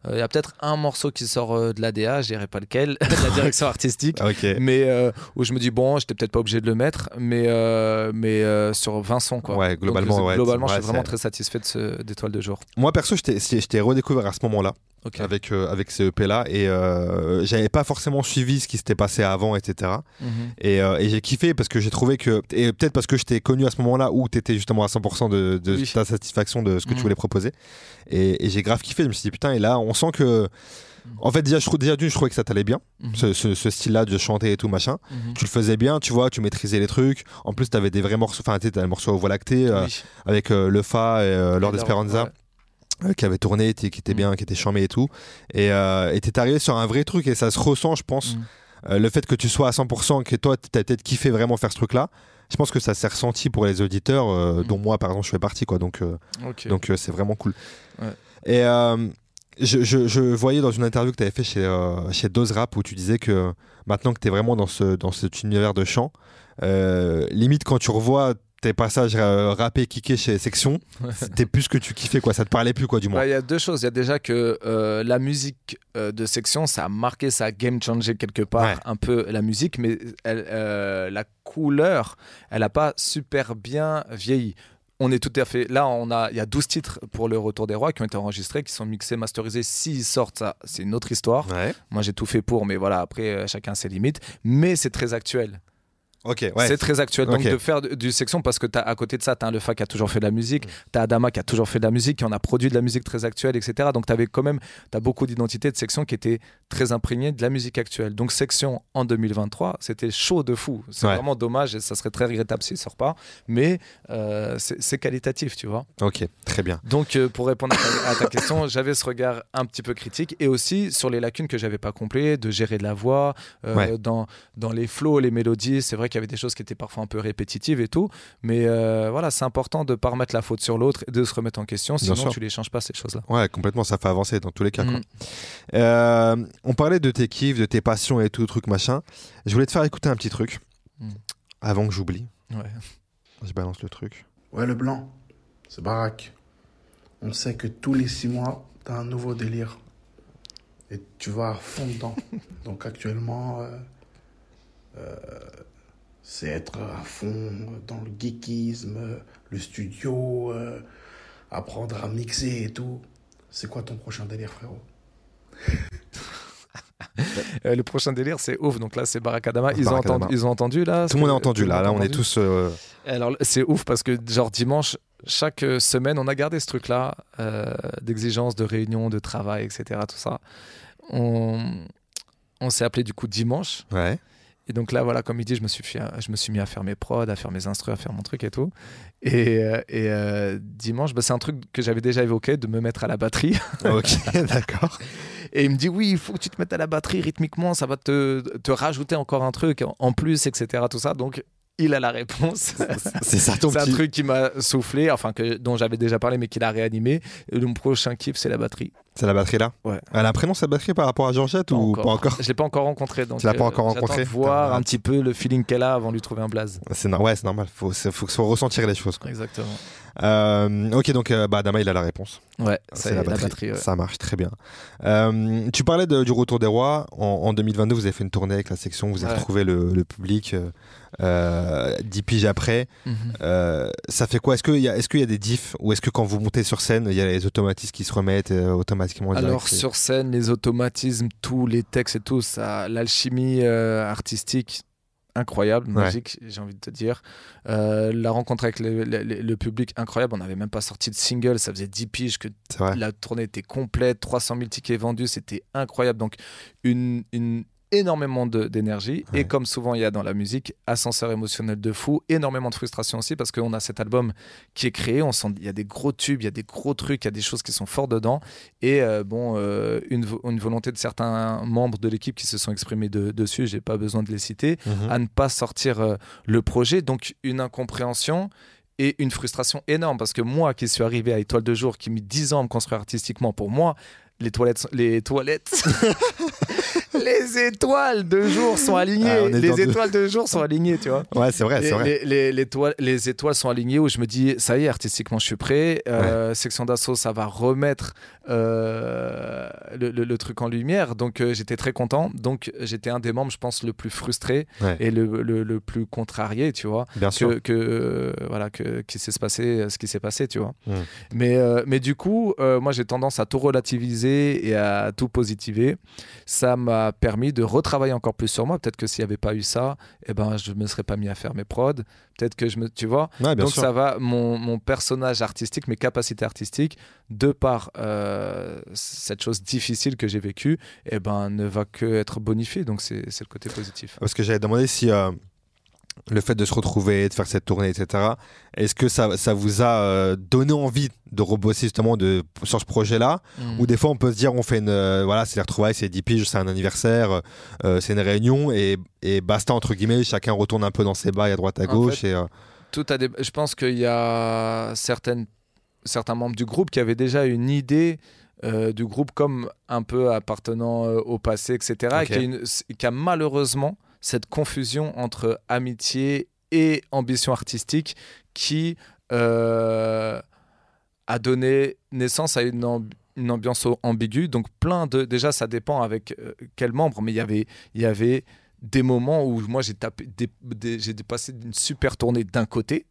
Il y a peut-être un morceau qui sort euh, de l'ADA, je dirais pas lequel, [laughs] de la direction [laughs] artistique. Mais euh, où je me dis, bon, j'étais peut-être pas obligé de le mettre, mais, euh, mais euh, sur 20 sons, quoi. Ouais, globalement, Donc, ouais, globalement je suis vraiment très satisfait de ce- d'Étoile de jour. Moi perso, je t'ai redécouvert à ce moment-là. Avec, euh, avec ces EP là et euh, j'avais pas forcément suivi ce qui s'était passé avant etc Mhm. et, euh, et j'ai kiffé parce que j'ai trouvé que et peut-être parce que je t'ai connu à ce moment là où t'étais justement à 100% de, de Oui. ta satisfaction de ce que tu Mhm. voulais proposer et, et j'ai grave kiffé je me suis dit putain et là on sent que en fait déjà je déjà d'une je trouvais que ça t'allait bien Mhm. ce, ce- ce style là de chanter et tout machin Mhm. tu le faisais bien tu vois tu maîtrisais les trucs en plus t'avais des vrais morceaux enfin t'as le morceau Voie lactée euh, Oui. avec euh, le Fa et euh, Lord Esperanza ouais. Euh, qui avait tourné, qui était Mm. bien, qui était charmé et tout. Et euh, t'es arrivé sur un vrai truc et ça se ressent, je pense. Mm. Euh, le fait que tu sois à 100%, que toi, t'as peut-être kiffé vraiment faire ce truc-là, je pense que ça s'est ressenti pour les auditeurs, euh, Mm. dont moi, par exemple, je fais partie. Quoi, donc donc c'est vraiment cool. Ouais. Et je, je- je voyais dans une interview que tu avais fait chez, chez Dose Rap où tu disais que maintenant que tu es vraiment dans, ce, dans cet univers de chant, limite quand tu revois tes passages euh, rappés, kickés chez Section, c'était plus ce que tu kiffais, quoi. ça te parlait plus, quoi, du moins. Bah, Il y a deux choses. Il y a déjà que euh, la musique euh, de section, ça a marqué, ça a game changé quelque part Ouais. un peu la musique, mais elle, euh, la couleur, elle n'a pas super bien vieilli. on est tout à fait là. On a, il y a 12 titres pour le Retour des Rois qui ont été enregistrés, qui sont mixés, masterisés. S'ils sortent, ça, c'est une autre histoire. Ouais. Moi, j'ai tout fait pour, mais voilà, après, euh, chacun ses limites. Mais c'est très actuel. Ok, ouais. C'est très actuel. Donc, de faire du, section, parce que as, à côté de ça, tu as Lefa qui a toujours fait de la musique, tu as Adama qui a toujours fait de la musique, qui en a produit de la musique très actuelle, etc. Donc, tu avais quand même as beaucoup d'identités de section qui étaient très imprégnées de la musique actuelle. Donc, section en 2023, c'était chaud de fou. C'est Ouais. vraiment dommage et ça serait très regrettable s'il sort pas. Mais euh, c'est qualitatif, tu vois. Ok, très bien. Donc, euh, pour répondre à ta, à ta question, [laughs] j'avais ce regard un petit peu critique et aussi sur les lacunes que j'avais pas comblées, de gérer de la voix, euh, Ouais. dans, dans les flows, les mélodies. C'est vrai qu'il y avait des choses qui étaient parfois un peu répétitives et tout. Mais euh, voilà, c'est important de pas remettre la faute sur l'autre et de se remettre en question. Bien Sinon, sûr. tu les changes pas, ces choses-là. Ouais, complètement, ça fait avancer dans tous les cas. quoi. Mm. Euh, on parlait de tes kiffs, de tes passions et tout, truc machin. Je voulais te faire écouter un petit truc Mm. avant que j'oublie. Ouais. Je balance le truc. Ouais, le blanc, c'est baraque. On sait que tous les six mois, t'as un nouveau délire. Et tu vas à fond dedans. [laughs] Donc actuellement, euh, euh, c'est être à fond dans le geekisme, le studio, euh, apprendre à mixer et tout. C'est quoi ton prochain délire, frérot? [laughs] Euh, le prochain délire, c'est ouf. Donc là, c'est Barakadama. Ils, ont Barakadama. entendu, ils ont entendu là Tout le monde a entendu là. Là, on est tous. euh, Alors c'est ouf parce que genre dimanche, chaque semaine, on a gardé ce truc-là euh, d'exigence, de réunion, de travail, etc. Tout ça. On, on s'est appelé du coup dimanche. Ouais. Et donc là, voilà, comme il dit, je me suis, fait- je me suis mis à faire mes prods, à faire mes instrus, à faire mon truc et tout. Et, euh, et, euh, dimanche, bah, c'est un truc que j'avais déjà évoqué, de me mettre à la batterie. [laughs] Ok, d'accord. Et il me dit, oui, il faut que tu te mettes à la batterie rythmiquement, ça va te, te rajouter encore un truc en- en plus, etc. Tout ça. Donc, il a la réponse. C'est ça ton C'est un petit. truc qui m'a soufflé, enfin que, dont j'avais déjà parlé, mais qu'il a réanimé. Et mon prochain kiff, c'est la batterie. C'est la batterie là Ouais. Elle a un prénom cette batterie par rapport à Georgette ou pas encore Je l'ai pas encore rencontré. Donc Tu l'as pas euh, encore j'attends rencontré de voir un petit peu le feeling qu'elle a avant de lui trouver un blaze. C'est no- ouais, c'est normal. Faut, faut, faut ressentir les choses. quoi. Exactement. Euh, ok, donc euh, bah, Adama, il a la réponse. Ouais, C'est c'est la batterie. ouais. Ça marche très bien. Euh, tu parlais de- du Retour des Rois. En, en 2022, vous avez fait une tournée avec la section. Vous avez Ouais. retrouvé le, le public 10 piges après. Mhm. Ça fait quoi? Est-ce qu'il y, a- est-ce qu'il y a des diffs Ou est-ce que quand vous montez sur scène, il y a les automatismes qui se remettent automatiquement Alors sur scène, les automatismes, tous les textes et tout, ça, l'alchimie artistique, incroyable, Ouais. magique, j'ai envie de te dire. Euh, la rencontre avec le, le- le- le public, incroyable. On n'avait même pas sorti de single, ça faisait 10 piges que la tournée était complète, 300 000 tickets vendus, c'était incroyable. Donc, une, une- énormément d'énergie. Ouais. Et comme souvent il y a dans la musique, ascenseur émotionnel de fou, énormément de frustration aussi parce qu'on a cet album qui est créé. On sent il y a des gros tubes, il y a des gros trucs, il y a des choses qui sont fortes dedans. Et euh, bon, euh, une, vo- une volonté de certains membres de l'équipe qui se sont exprimés de- dessus, j'ai pas besoin de les citer, Mhm. à ne pas sortir euh, le projet. Donc une incompréhension et une frustration énorme parce que moi qui suis arrivé à Étoile de Jour, qui mis 10 ans à me construire artistiquement, pour moi, les toilettes, les toilettes, [laughs] [laughs] les étoiles de jour sont alignées. Ah, les de- étoiles de jour sont alignées, tu vois. Ouais, c'est vrai, Les, c'est vrai. les- les- les toiles- les étoiles sont alignées où je me dis, ça y est, artistiquement, je suis prêt. Euh, Section d'assaut, ça va remettre euh, le, le- le truc en lumière. Donc, euh, j'étais très content. Donc, j'étais un des membres, je pense, le plus frustré Ouais. et le, le- plus contrarié, tu vois Bien sûr. que, que, euh, voilà que qui s'est passé ce qui s'est passé tu vois Mm. mais mais du coup moi j'ai tendance à tout relativiser et à tout positiver ça m'a permis de retravailler encore plus sur moi. Peut-être que s'il n'y avait pas eu ça eh ben je me serais pas mis à faire mes prods. Peut-être que je me tu vois? Ouais, donc sûr. ça va mon, mon personnage artistique mes capacités artistiques de par euh, cette chose difficile que j'ai vécue eh ben ne va que être bonifié donc c'est c'est le côté positif. Parce que j'avais demandé si euh, le fait de se retrouver, de faire cette tournée, etc., est-ce que ça, ça vous a euh, donné envie de rebosser justement de, sur ce projet-là? Mm. Ou des fois on peut se dire, on fait une. euh, voilà, c'est les retrouvailles, c'est 10 piges, c'est un anniversaire, euh, c'est une réunion, et, et basta, entre guillemets, chacun retourne un peu dans ses bails à droite à En gauche. fait, et, euh, tout a je pense qu'il y a certaines, certains membres du groupe qui avaient déjà une idée du groupe comme un peu appartenant au passé, etc. Et qui a, une- qui a malheureusement cette confusion entre amitié et ambition artistique qui euh, a donné naissance à une, amb- une ambiance ambiguë. Donc plein de... Déjà, ça dépend avec euh, quel membre, mais il y avait... Il y avait des moments où moi j'ai tapé des- des- j'ai dépassé une super tournée d'un côté.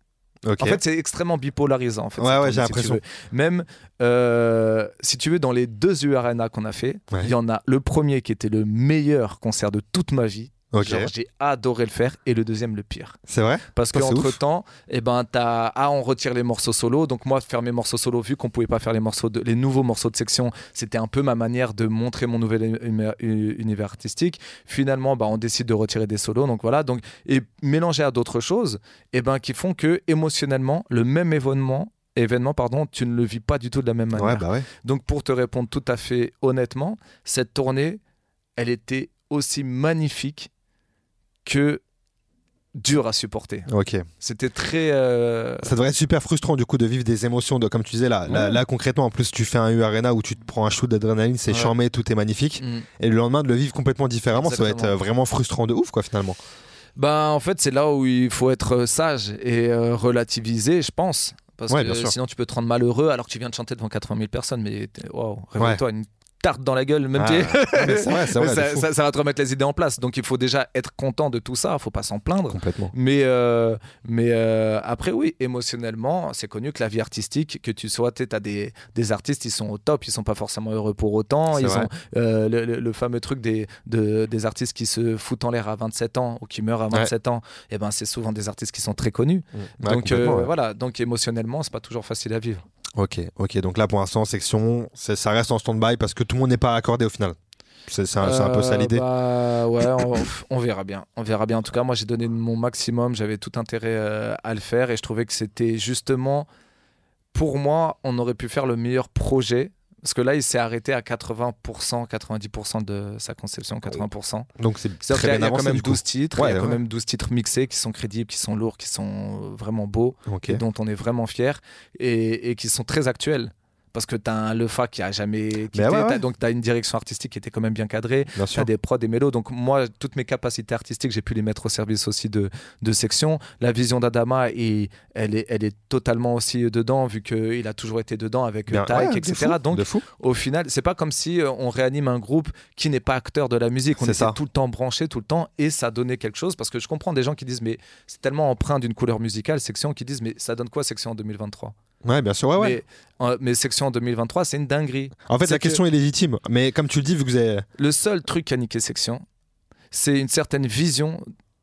En fait, c'est extrêmement bipolarisant. En fait, Ouais, ouais, j'ai l'impression. Même, euh, si tu veux, dans les deux U qu'on a fait, il Ouais. y en a le premier qui était le meilleur concert de toute ma vie. Ok. Genre, j'ai adoré le faire. Et le deuxième, le pire. C'est vrai? Parce qu'entre temps, eh ben, t'as, ah, on retire les morceaux solo. Donc, moi, faire mes morceaux solo, vu qu'on pouvait pas faire les, morceaux de, les nouveaux morceaux de section, c'était un peu ma manière de montrer mon nouvel uni- uni- univers artistique. Finalement, bah, on décide de retirer des solos. Donc, voilà. Donc, et mélanger à d'autres choses, eh ben, qui font que émotionnellement, le même événement, événement pardon, tu ne le vis pas du tout de la même manière. Ouais, bah ouais. Donc, pour te répondre tout à fait honnêtement, cette tournée, elle était aussi magnifique que dure à supporter. Ok. C'était très. euh, Ça devrait être super frustrant du coup de vivre des émotions, de, comme tu disais là, là, Ouais. là, concrètement en plus tu fais un U Arena où tu te prends un shoot d'adrénaline, c'est Ouais. charmé, tout est magnifique, mm. et le lendemain de le vivre complètement différemment, ça va être euh, vraiment frustrant de ouf quoi finalement. Bah, en fait, c'est là où il faut être sage et euh, relativiser, je pense. Parce Ouais, que sinon, tu peux te rendre malheureux alors que tu viens de chanter devant 80 000 personnes. Mais waouh, réveille-toi, une tarte dans la gueule, même Ah, vrai, [laughs] vrai, ça, fou. ça- ça va te remettre les idées en place. Donc, il faut déjà être content de tout ça. Il faut pas s'en plaindre. Complètement. Mais, euh, mais euh, après, oui, émotionnellement, c'est connu que la vie artistique, que tu sois, tu as des, des artistes, ils sont au top, ils sont pas forcément heureux pour autant. Ils vrai. ont euh, le, le- le fameux truc des, de- des artistes qui se foutent en l'air à 27 ans ou qui meurent à 27 ans. Et ben, c'est souvent des artistes qui sont très connus. Ouais, donc ouais. voilà, donc émotionnellement, c'est pas toujours facile à vivre. Ok, ok. Donc là pour l'instant section, ça reste en stand-by parce que tout le monde n'est pas accordé au final. C'est un, peu ça Euh, l'idée. bah, ouais, [coughs] on, on verra bien. On verra bien. En tout cas, moi, j'ai donné mon maximum. J'avais tout intérêt euh, à le faire et je trouvais que c'était justement, pour moi, on aurait pu faire le meilleur projet. Parce que là, il s'est arrêté à 80%, 90% de sa conception, 80%. Donc c'est très bien il y a quand même du coup. 12 titres, Ouais, il y a quand même 12 titres mixés qui sont crédibles, qui sont lourds, qui sont vraiment beaux et dont on est vraiment fier et, et qui sont très actuels. Parce que tu as un Lefa qui a jamais quitté, ouais, ouais. t'as- donc tu as une direction artistique qui était quand même bien cadrée, tu as des prods, des mélos. Donc moi, toutes mes capacités artistiques, j'ai pu les mettre au service aussi de, de sections. La vision d'Adama, elle, est, elle est totalement aussi dedans, vu qu'il a toujours été dedans avec ouais, de etc. fou, Donc au final, c'est pas comme si euh, on réanime un groupe qui n'est pas acteur de la musique. On était ça. tout le temps branché, tout le temps, et ça donnait quelque chose. Parce que je comprends des gens qui disent, mais c'est tellement empreint d'une couleur musicale, section, qui disent, mais ça donne quoi section en 2023 Ouais, bien sûr. Ouais, ouais. mais, euh, mais section en 2023, c'est une dinguerie. En fait, la que- question est légitime, mais comme tu le dis, vu que vous avez. Le seul truc qui a niqué section, c'est une certaine vision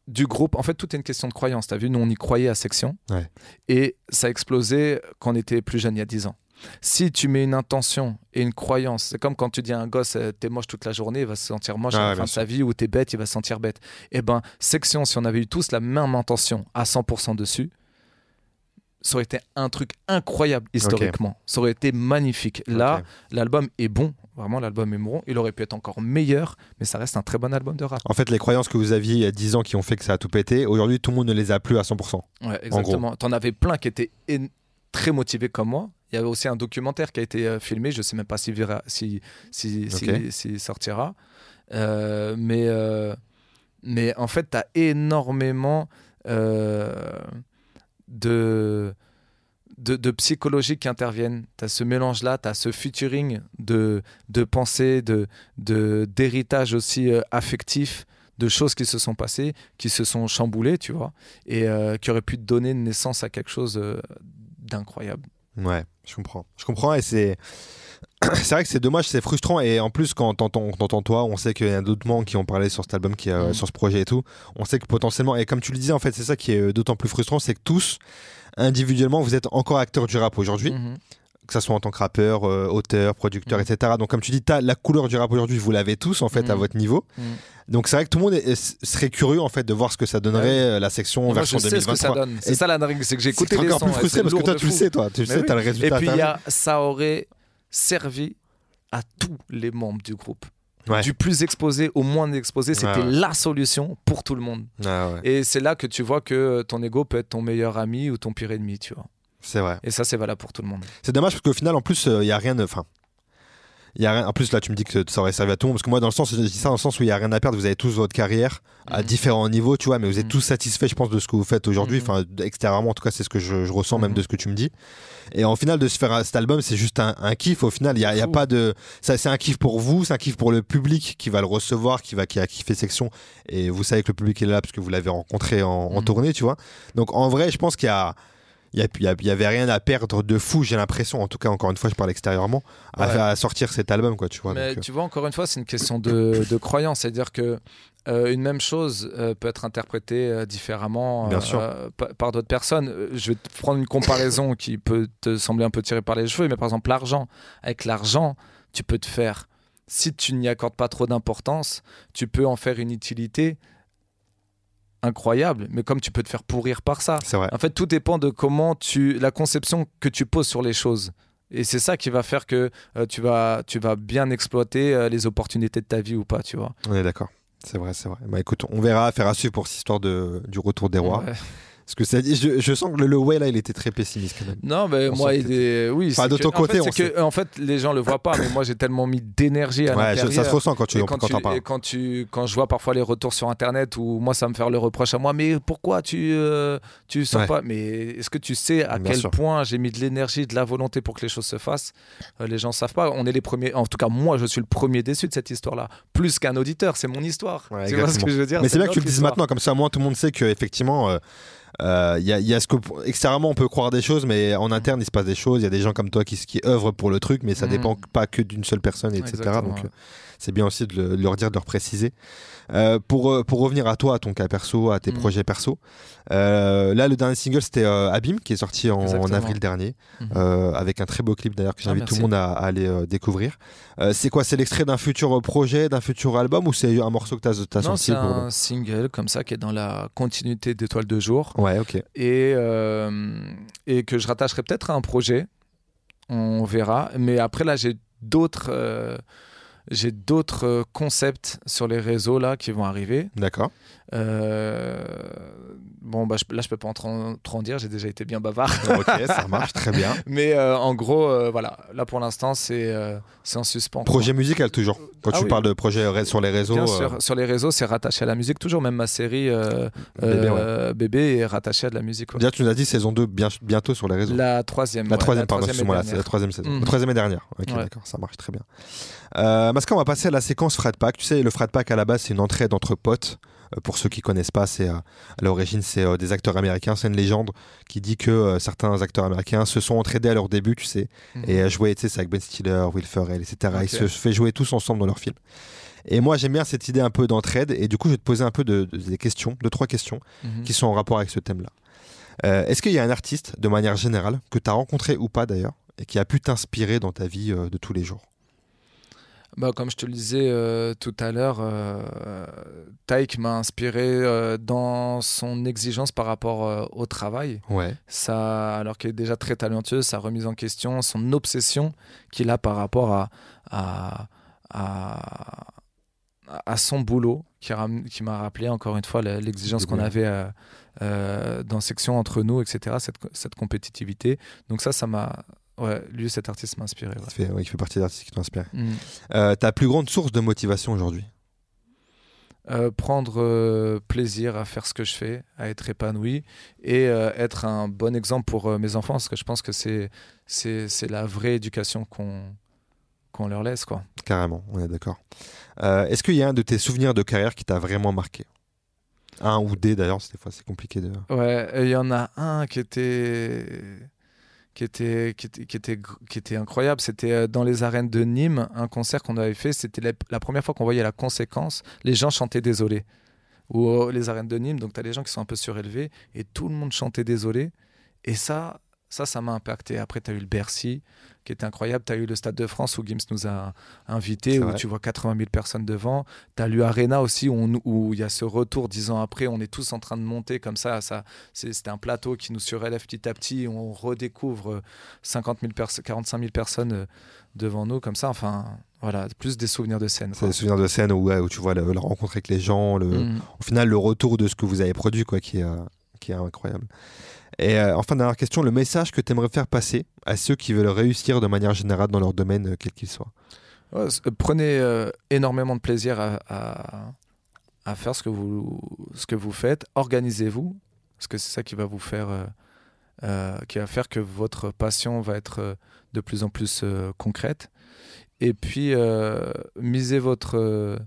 du groupe. En fait, tout est une question de croyance. T'as vu, nous, on y croyait à section. Ouais. Et ça a explosé quand on était plus jeune, il y a 10 ans. Si tu mets une intention et une croyance, c'est comme quand tu dis à un gosse, euh, t'es moche toute la journée, il va se sentir moche Ah à la fin de sa vie, ou t'es bête, il va se sentir bête. Eh ben, section, si on avait eu tous la même intention à 100% dessus, ça aurait été un truc incroyable historiquement. Ça aurait été magnifique. Là, l'album est bon. Vraiment, l'album est bon. Il aurait pu être encore meilleur, mais ça reste un très bon album de rap. En fait, les croyances que vous aviez il y a 10 ans qui ont fait que ça a tout pété, aujourd'hui, tout le monde ne les a plus à 100%. Ouais, exactement. T'en avais plein qui étaient en- très motivés comme moi. Il y avait aussi un documentaire qui a été euh, filmé. Je sais même pas s'il si, si, sortira. Euh, mais, euh, mais en fait, tu as énormément de, de, psychologie qui interviennent. Tu as ce mélange-là, tu as ce featuring de, de pensée, de, de, aussi euh, affectif de choses qui se sont passées, qui se sont chamboulées, tu vois, et euh, qui auraient pu donner naissance à quelque chose euh, d'incroyable. Ouais, je comprends. Je comprends et c'est. C'est vrai que c'est dommage, c'est frustrant et en plus quand t'entends toi, on sait qu'il y a d'autres membres qui ont parlé sur cet album, qui, euh, Mhm. sur ce projet et tout. On sait que potentiellement, et comme tu le disais en fait, c'est ça qui est euh, d'autant plus frustrant, c'est que tous, individuellement, vous êtes encore acteurs du rap aujourd'hui, Mhm. que ça soit en tant que rappeur, euh, auteur, producteur, Mhm. etc. Donc comme tu dis, t'as la couleur du rap aujourd'hui, vous l'avez tous en fait à Mhm. votre niveau. Donc c'est vrai que tout le monde est- serait curieux en fait de voir ce que ça donnerait Ouais. la section Et moi, version je sais ce que ça 2023. donne. C'est Et- ça la dingue, c'est que j'ai C'est écouté les encore plus et frustré c'est parce que toi tu le sais, toi, tu le sais, t'as le Et résultat. puis, t'as il y vu. a- ça aurait servi à tous les membres du groupe. Ouais. Du plus exposé au moins exposé, c'était Ouais, la solution pour tout le monde. Ouais, Et c'est là que tu vois que ton ego peut être ton meilleur ami ou ton pire ennemi, tu vois. c'est vrai. Et ça, c'est valable pour tout le monde. C'est dommage parce qu'au final, en plus, il y a rien de. Enfin. Il y a rien... En plus, là, tu me dis que ça aurait servi à tout le monde. Parce que moi, dans le sens, je dis ça dans le sens où il n'y a rien à perdre. Vous avez tous votre carrière à Mhm. différents niveaux, tu vois, mais vous êtes Mhm. tous satisfaits, je pense, de ce que vous faites aujourd'hui. Mhm. Enfin, extérieurement, en tout cas, c'est ce que je, je ressens même de ce que tu me dis. Et en final, de se faire cet album, c'est juste un, un kiff. Au final, il n'y a, y a pas de. C'est un kiff pour vous, c'est un kiff pour le public qui va le recevoir, qui, va, qui a kiffé section. Et vous savez que le public est là parce que vous l'avez rencontré en, en tournée, tu vois. Donc, en vrai, je pense qu'il y a. il n'y avait rien à perdre de fou, j'ai l'impression, en tout cas, encore une fois, je parle extérieurement, à, Ouais. à sortir cet album, quoi, tu vois. Mais donc, euh, tu vois, encore une fois, c'est une question de, de croyance. C'est-à-dire que euh, une même chose euh, peut être interprétée euh, différemment Bien sûr. pa- par d'autres personnes. Je vais te prendre une comparaison qui peut te sembler un peu tirée par les cheveux, mais par exemple, l'argent. Avec l'argent, tu peux te faire, si tu n'y accordes pas trop d'importance, tu peux en faire une utilité incroyable, mais comme tu peux te faire pourrir par ça. c'est vrai. En fait, tout dépend de comment tu, la conception que tu poses sur les choses. Et c'est ça qui va faire que euh, tu, vas, tu vas bien exploiter euh, les opportunités de ta vie ou pas, tu vois. On est d'accord. C'est vrai, c'est vrai. Bah écoute, on verra, faire à suivre pour cette histoire de, du retour des rois. Ouais. Parce que ça, je, je sens que le, le ouais là, il était très pessimiste quand même. Non, mais On moi, il que est... oui. Enfin, de que- ton en côté, fait, on c'est que, en fait, les gens le voient pas, mais moi, j'ai tellement mis d'énergie à Ouais, je- ça se ressent quand tu quand, quand, tu, parles. quand, tu, quand je vois parfois les retours sur internet où moi ça me fait le reproche à moi, mais pourquoi tu, euh, tu sors Ouais. pas? Mais est-ce que tu sais à Bien quel sûr. point j'ai mis de l'énergie, de la volonté pour que les choses se fassent? Euh, Les gens savent pas. On est les premiers. En tout cas, moi, je suis le premier déçu de cette histoire-là. Plus qu'un auditeur, c'est mon histoire. Ouais, tu vois ce que je veux dire? Mais c'est bien que tu le dises maintenant, comme ça, au moins tout le monde sait qu'effectivement, il y, a, y a ce que extérieurement on peut croire des choses, mais en interne il se passe des choses. Il y a des gens comme toi qui, qui œuvrent pour le truc, mais ça Mm. dépend pas que d'une seule personne, etc. Exactement, Donc ouais. C'est bien aussi de, le- de leur dire, de leur préciser. Euh, pour, euh, pour revenir à toi, à ton cas perso, à tes Mm. projets perso, euh, là le dernier single c'était Abîme qui est sorti en, avril dernier, Mhm. euh, avec un très beau clip d'ailleurs que Ah, j'invite tout le monde à, à aller découvrir. C'est quoi? C'est l'extrait d'un futur projet, d'un futur album ou c'est un morceau que tu as, Non, sorti c'est un single comme ça qui est dans la continuité d'Étoiles de jour. Ouais, ok. et, et que je rattacherai peut-être à un projet. On verra. Mais après, là, j'ai d'autres. euh, j'ai d'autres euh, concepts sur les réseaux là qui vont arriver. D'accord. Euh, bon, bah, je- là, je peux pas en trop, trop en dire. J'ai déjà été bien bavard. [laughs] ok, ça marche très bien. [laughs] Mais euh, en gros, euh, voilà. Là, pour l'instant, c'est c'est en suspens. quoi. Projet musical toujours. Quand Ah tu oui. parles de projet sur les réseaux. Bien sûr, sur les réseaux, c'est rattaché à la musique. Toujours, même ma série Bébé, Bébé est rattachée à de la musique. quoi. Déjà, tu nous as dit saison 2 bien, bientôt sur les réseaux. La troisième. La ouais, troisième, pardon, excuse-moi, la troisième saison. Mhm. La troisième et dernière. Ok, Ouais. d'accord, ça marche très bien. Euh, Masca, on va passer à la séquence Frat Pack. Tu sais, le Frat Pack à la base, c'est une entraide entre potes. Euh, Pour ceux qui connaissent pas, c'est euh, à l'origine, c'est euh, des acteurs américains. C'est une légende qui dit que certains acteurs américains se sont entraidés à leur début, tu sais, Mhm. et euh, jouaient, tu sais, c'est avec Ben Stiller, Will Ferrell, etc. Ils Ok. se fait jouer tous ensemble dans leurs films. Et moi, j'aime bien cette idée un peu d'entraide. Et du coup, je vais te poser un peu de, de- des questions, deux, trois questions Mhm. qui sont en rapport avec ce thème-là. Euh, Est-ce qu'il y a un artiste, de manière générale, que tu as rencontré ou pas d'ailleurs, et qui a pu t'inspirer dans ta vie euh, de tous les jours? Bah, comme je te le disais euh, tout à l'heure, euh, Taïk m'a inspiré euh, dans son exigence par rapport euh, au travail. Ouais. Ça, alors qu'il est déjà très talentueux, sa remise en question, son obsession qu'il a par rapport à, à, à, à son boulot, qui, ram- qui m'a rappelé encore une fois l'exigence qu'on avait dans section entre nous, etc., cette, cette compétitivité. Donc ça, ça m'a... Ouais, lui, cet artiste m'a inspiré. ouais. Il fait, ouais, il fait partie des artistes qui t'inspirent. Mm. Euh, ta plus grande source de motivation aujourd'hui? Euh, prendre euh, plaisir à faire ce que je fais, à être épanoui et euh, être un bon exemple pour mes enfants, parce que je pense que c'est c'est c'est la vraie éducation qu'on qu'on leur laisse quoi. Carrément, on est d'accord. Est-ce qu'il y a un de tes souvenirs de carrière qui t'a vraiment marqué? Un ou des d'ailleurs, des fois c'est compliqué de. Ouais, il y en a un qui était qui était qui était qui était, qui était incroyable, c'était euh, dans les arènes de Nîmes, un concert qu'on avait fait, c'était la, première fois qu'on voyait la conséquence, les gens chantaient désolé. Ou euh, les arènes de Nîmes, donc tu as des gens qui sont un peu surélevés et tout le monde chantait désolé et ça ça ça m'a impacté. Après tu as eu le Bercy qui était incroyable, tu as eu le Stade de France où Gims nous a invités où vrai. tu vois 80 000 personnes devant, tu as l'Arena aussi où il y a ce retour dix ans après, on est tous en train de monter comme ça, ça c'est- C'était un plateau qui nous surélève petit à petit. On redécouvre euh, 50 000 perso- 45 000 personnes euh, devant nous, comme ça. Enfin, voilà, plus des souvenirs de scène. C'est des souvenirs de scène où, ouais, où tu vois le- la rencontre avec les gens, le, Mm. au final le retour de ce que vous avez produit quoi, qui, est, euh, qui est incroyable. Et euh, enfin, dernière question, le message que tu aimerais faire passer à ceux qui veulent réussir de manière générale dans leur domaine, euh, quel qu'il soit? Prenez euh, énormément de plaisir à, à- à faire ce que vous, ce que vous faites. Organisez-vous, parce que c'est ça qui va vous faire, qui va faire que votre passion va être de plus en plus concrète. Et puis, misez votre,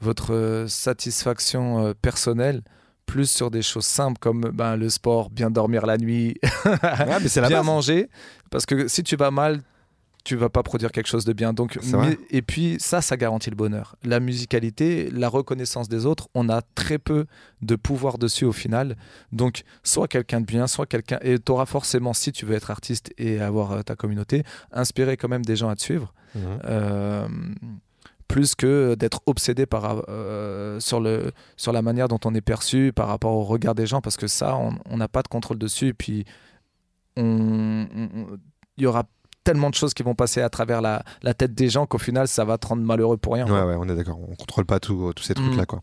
votre satisfaction personnelle plus sur des choses simples comme ben, le sport, bien dormir la nuit, [laughs] Ouais, mais c'est la bien manger. Parce que si tu vas mal, tu vas pas produire quelque chose de bien. Donc, mais- et puis ça, ça garantit le bonheur. La musicalité, la reconnaissance des autres, on a très peu de pouvoir dessus au final. Donc, soit quelqu'un de bien, soit quelqu'un. Et tu auras forcément, si tu veux être artiste et avoir euh, ta communauté, inspirer quand même des gens à te suivre. Mhm. Euh, plus que d'être obsédé par, euh, sur, le, sur la manière dont on est perçu par rapport au regard des gens, parce que ça, on n'a pas de contrôle dessus. Et puis, il y aura tellement de choses qui vont passer à travers la, la tête des gens qu'au final, ça va te rendre malheureux pour rien. Ouais, ouais, on est d'accord. On contrôle pas tout- tous ces trucs-là, quoi.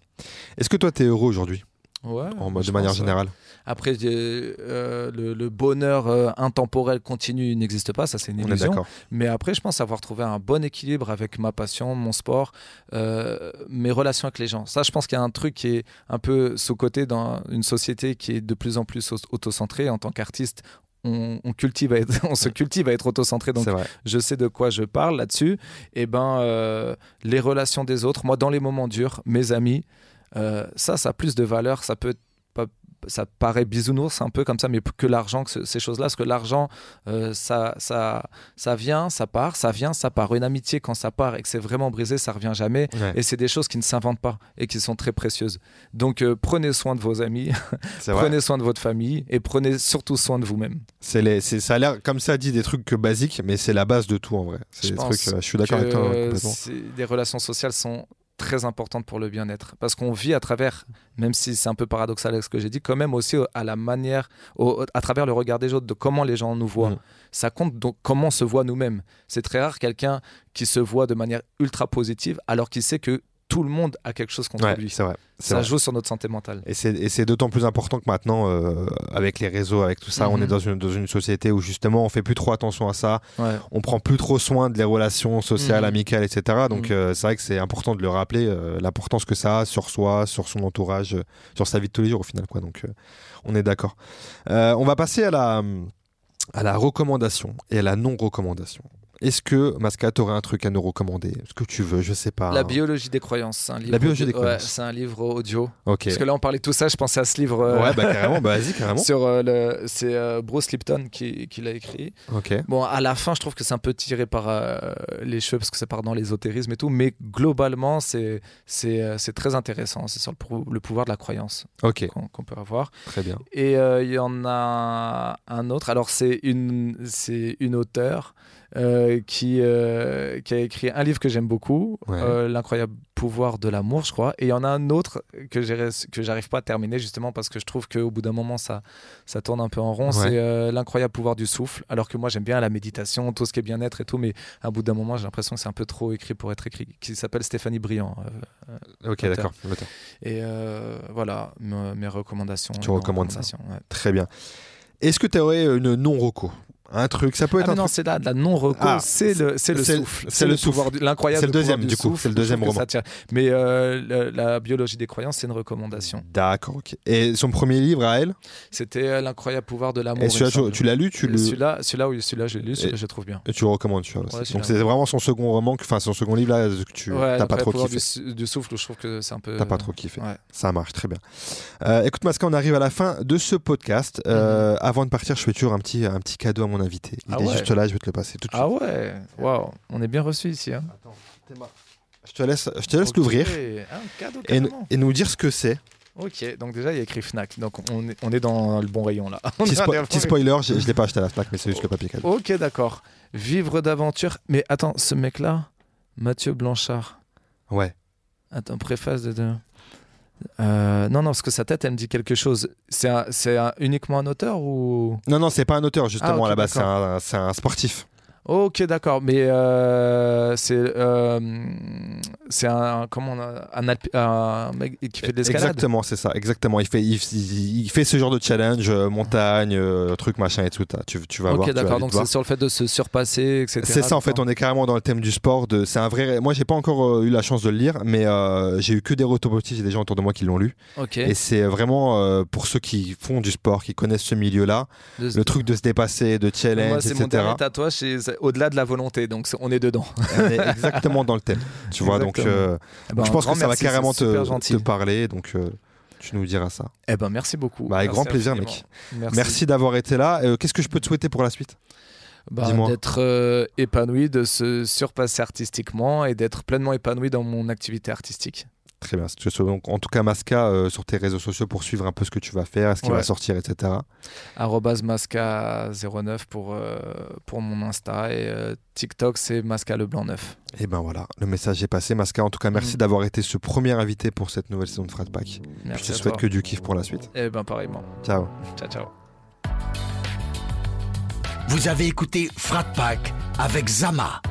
Est-ce que toi, t'es heureux aujourd'hui, Ouais, en de manière ouais. Après, j'ai- euh, le, le bonheur euh, intemporel continu n'existe pas, ça c'est une illusion. Mais après, je pense avoir trouvé un bon équilibre avec ma passion, mon sport, euh, mes relations avec les gens. Ça, je pense qu'il y a un truc qui est un peu sous-côté dans une société qui est de plus en plus au- autocentrée. En tant qu'artiste, on, on cultive à être- [laughs] on se cultive à être autocentré. Donc, je sais de quoi je parle là-dessus. Et ben, euh, les relations des autres, moi, dans les moments durs, mes amis, euh, ça, ça a plus de valeur. Ça peut ça paraît bisounours un peu comme ça, mais que l'argent, que ce- ces choses-là, parce que l'argent, euh, ça, ça, ça vient, ça part, ça vient, ça part. Une amitié, quand ça part et que c'est vraiment brisé, ça revient jamais. Ouais, Et c'est des choses qui ne s'inventent pas et qui sont très précieuses. Donc euh, prenez soin de vos amis, [laughs] prenez soin de votre famille et prenez surtout soin de vous-même. C'est ça a l'air, comme ça dit, des trucs que basiques, mais c'est la base de tout en vrai. C'est Je des pense trucs, euh, je suis d'accord avec toi. c'est- les relations sociales sont très importantes pour le bien-être parce qu'on vit à travers, même si c'est un peu paradoxal avec ce que j'ai dit, quand même aussi au- à la manière, au- à travers le regard des autres, de comment les gens nous voient. Mm. Ça compte donc comment on se voit nous-mêmes. C'est très rare quelqu'un qui se voit de manière ultra positive alors qu'il sait que tout le monde a quelque chose contre Ouais, lui. c'est vrai. Ça vrai. joue sur notre santé mentale. Et c'est, d'autant plus important que maintenant, euh, avec les réseaux, avec tout ça, on Mhm. est dans une, dans une société où justement on fait plus trop attention à ça, Ouais. on prend plus trop soin de les relations sociales, Mhm. amicales, etc. Donc Mhm. euh, c'est vrai que c'est important de le rappeler, euh, l'importance que ça a sur soi, sur son entourage, sur sa vie de tous les jours au final. Quoi. Donc on est d'accord. On va passer à la, à la recommandation et à la non-recommandation. Est-ce que Masca, t'aurais un truc à nous recommander? Ce que tu veux, je sais pas. La biologie des croyances, c'est un livre. La biologie audio- des croyances. ouais, c'est un livre audio. Ok. Parce que là, on parlait de tout ça, je pensais à ce livre. euh, Ouais, bah [laughs] carrément, bah vas-y, carrément. sur euh, le, c'est euh, Bruce Lipton qui, qui l'a écrit. Ok. Bon, à la fin, je trouve que c'est un peu tiré par les cheveux parce que ça part dans l'ésotérisme et tout, mais globalement, c'est c'est c'est très intéressant. C'est sur le, pou- le pouvoir de la croyance Ok, qu'on qu'on peut avoir. très bien. Et il y en a un autre. Alors, c'est une, c'est une auteure euh, qui, euh, qui a écrit un livre que j'aime beaucoup, Ouais. euh, L'incroyable pouvoir de l'amour, je crois. Et il y en a un autre que j'arrive pas à terminer, justement, parce que je trouve qu'au bout d'un moment, ça, ça tourne un peu en rond. Ouais. C'est L'incroyable pouvoir du souffle. Alors que moi, j'aime bien la méditation, tout ce qui est bien-être et tout, mais à bout d'un moment, j'ai l'impression que c'est un peu trop écrit pour être écrit. Qui s'appelle Stéphanie Briand. Ok, d'accord. Et voilà, me- mes recommandations. Tu recommandes ça. ouais. Très bien. Est-ce que tu aurais une non-reco? Un truc, ça peut être Ah, un non, c'est là, de la non-reco, Ah, c'est le, c'est le le- souffle. c'est le pouvoir du- L'incroyable C'est le deuxième, du coup, souffle, c'est le deuxième roman. Mais euh, le- la biologie des croyances, c'est une recommandation. D'accord, ok. Et son premier livre à elle? C'était euh, L'incroyable pouvoir de l'amour. Et il celui-là, tu, l'as lu tu le... Celui-là, celui-là, oui, celui-là, je l'ai lu, celui-là, je le trouve bien. et tu le recommandes, tu vois, aussi. Ouais, Donc celui-là, c'est vraiment son second roman, enfin son second livre là que tu Ouais, t'as pas trop kiffé. du, du souffle, je trouve que c'est un peu. T'as pas trop kiffé. Ouais. Ça marche très bien. Euh, écoute Masca, on arrive à la fin de ce podcast. Euh, Avant de partir, je fais toujours un petit, un petit cadeau à mon invité. Il. Ah est ouais. juste là, je vais te le passer tout de suite. Ah ouais, waouh, on est bien reçu ici. Hein. Je te laisse, je te laisse Ok. l'ouvrir et, nous dire ce que c'est. Ok, donc déjà, il y a écrit Fnac. Donc on est, on est dans le bon rayon là. [laughs] Petit, spo- petit spoiler, je, je l'ai pas acheté à la Fnac, mais c'est juste le papier cadeau. Ok, d'accord. Vivre d'aventure. Mais attends, ce mec-là, Mathieu Blanchard. Ouais. Attends, préface de. Euh, non, non, parce que sa tête, elle me dit quelque chose. C'est un- uniquement un auteur ou? Non, non, c'est pas un auteur justement Ah, ok, à la base, c'est d'accord. un, c'est un sportif. Ok, d'accord. Mais euh, c'est. euh, c'est un. Comment on a, un, mec qui fait de l'escalade Exactement, c'est ça. Exactement. Il fait, il, il- il fait ce genre de challenge, euh, montagne, euh, truc machin et tout. Tu, tu vas voir. Ok, d'accord. Donc c'est sur le fait de se surpasser, etc. C'est ça en fait, on est carrément dans le thème du sport. De... C'est un vrai. Moi, j'ai pas encore eu la chance de le lire, mais j'ai eu que des retours positifs. J'ai des gens autour de moi qui l'ont lu. Ok. Et c'est vraiment pour ceux qui font du sport, qui connaissent ce milieu-là, le truc de se dépasser, de challenge, Moi, c'est mon etc. dernier tatouage, au-delà de la volonté, donc on est dedans. [laughs] On est exactement dans le thème. Tu vois, donc euh, Eh ben, je pense que ça va carrément te, parler. Donc euh, Tu nous diras ça. Eh ben, merci beaucoup. Bah, avec Merci grand plaisir, mec. Merci. Merci d'avoir été là. Euh, Qu'est-ce que je peux te souhaiter pour la suite? Bah, Dis-moi. d'être euh, épanoui, de se surpasser artistiquement et d'être pleinement épanoui dans mon activité artistique. Très bien. Donc, en tout cas, Masca, euh, sur tes réseaux sociaux pour suivre un peu ce que tu vas faire, ce qui Ouais. va sortir, etc. Arrobase Masca09 pour, euh, pour mon Insta et euh, TikTok c'est Masca Leblanc 9. Et ben voilà, le message est passé. Masca, en tout cas, merci Mhm. d'avoir été ce premier invité pour cette nouvelle saison de Frat Pack. Merci je te souhaite toi. que du kiff pour la suite. Eh ben pareillement. Ciao. Ciao ciao. Vous avez écouté Frat Pack avec Zama.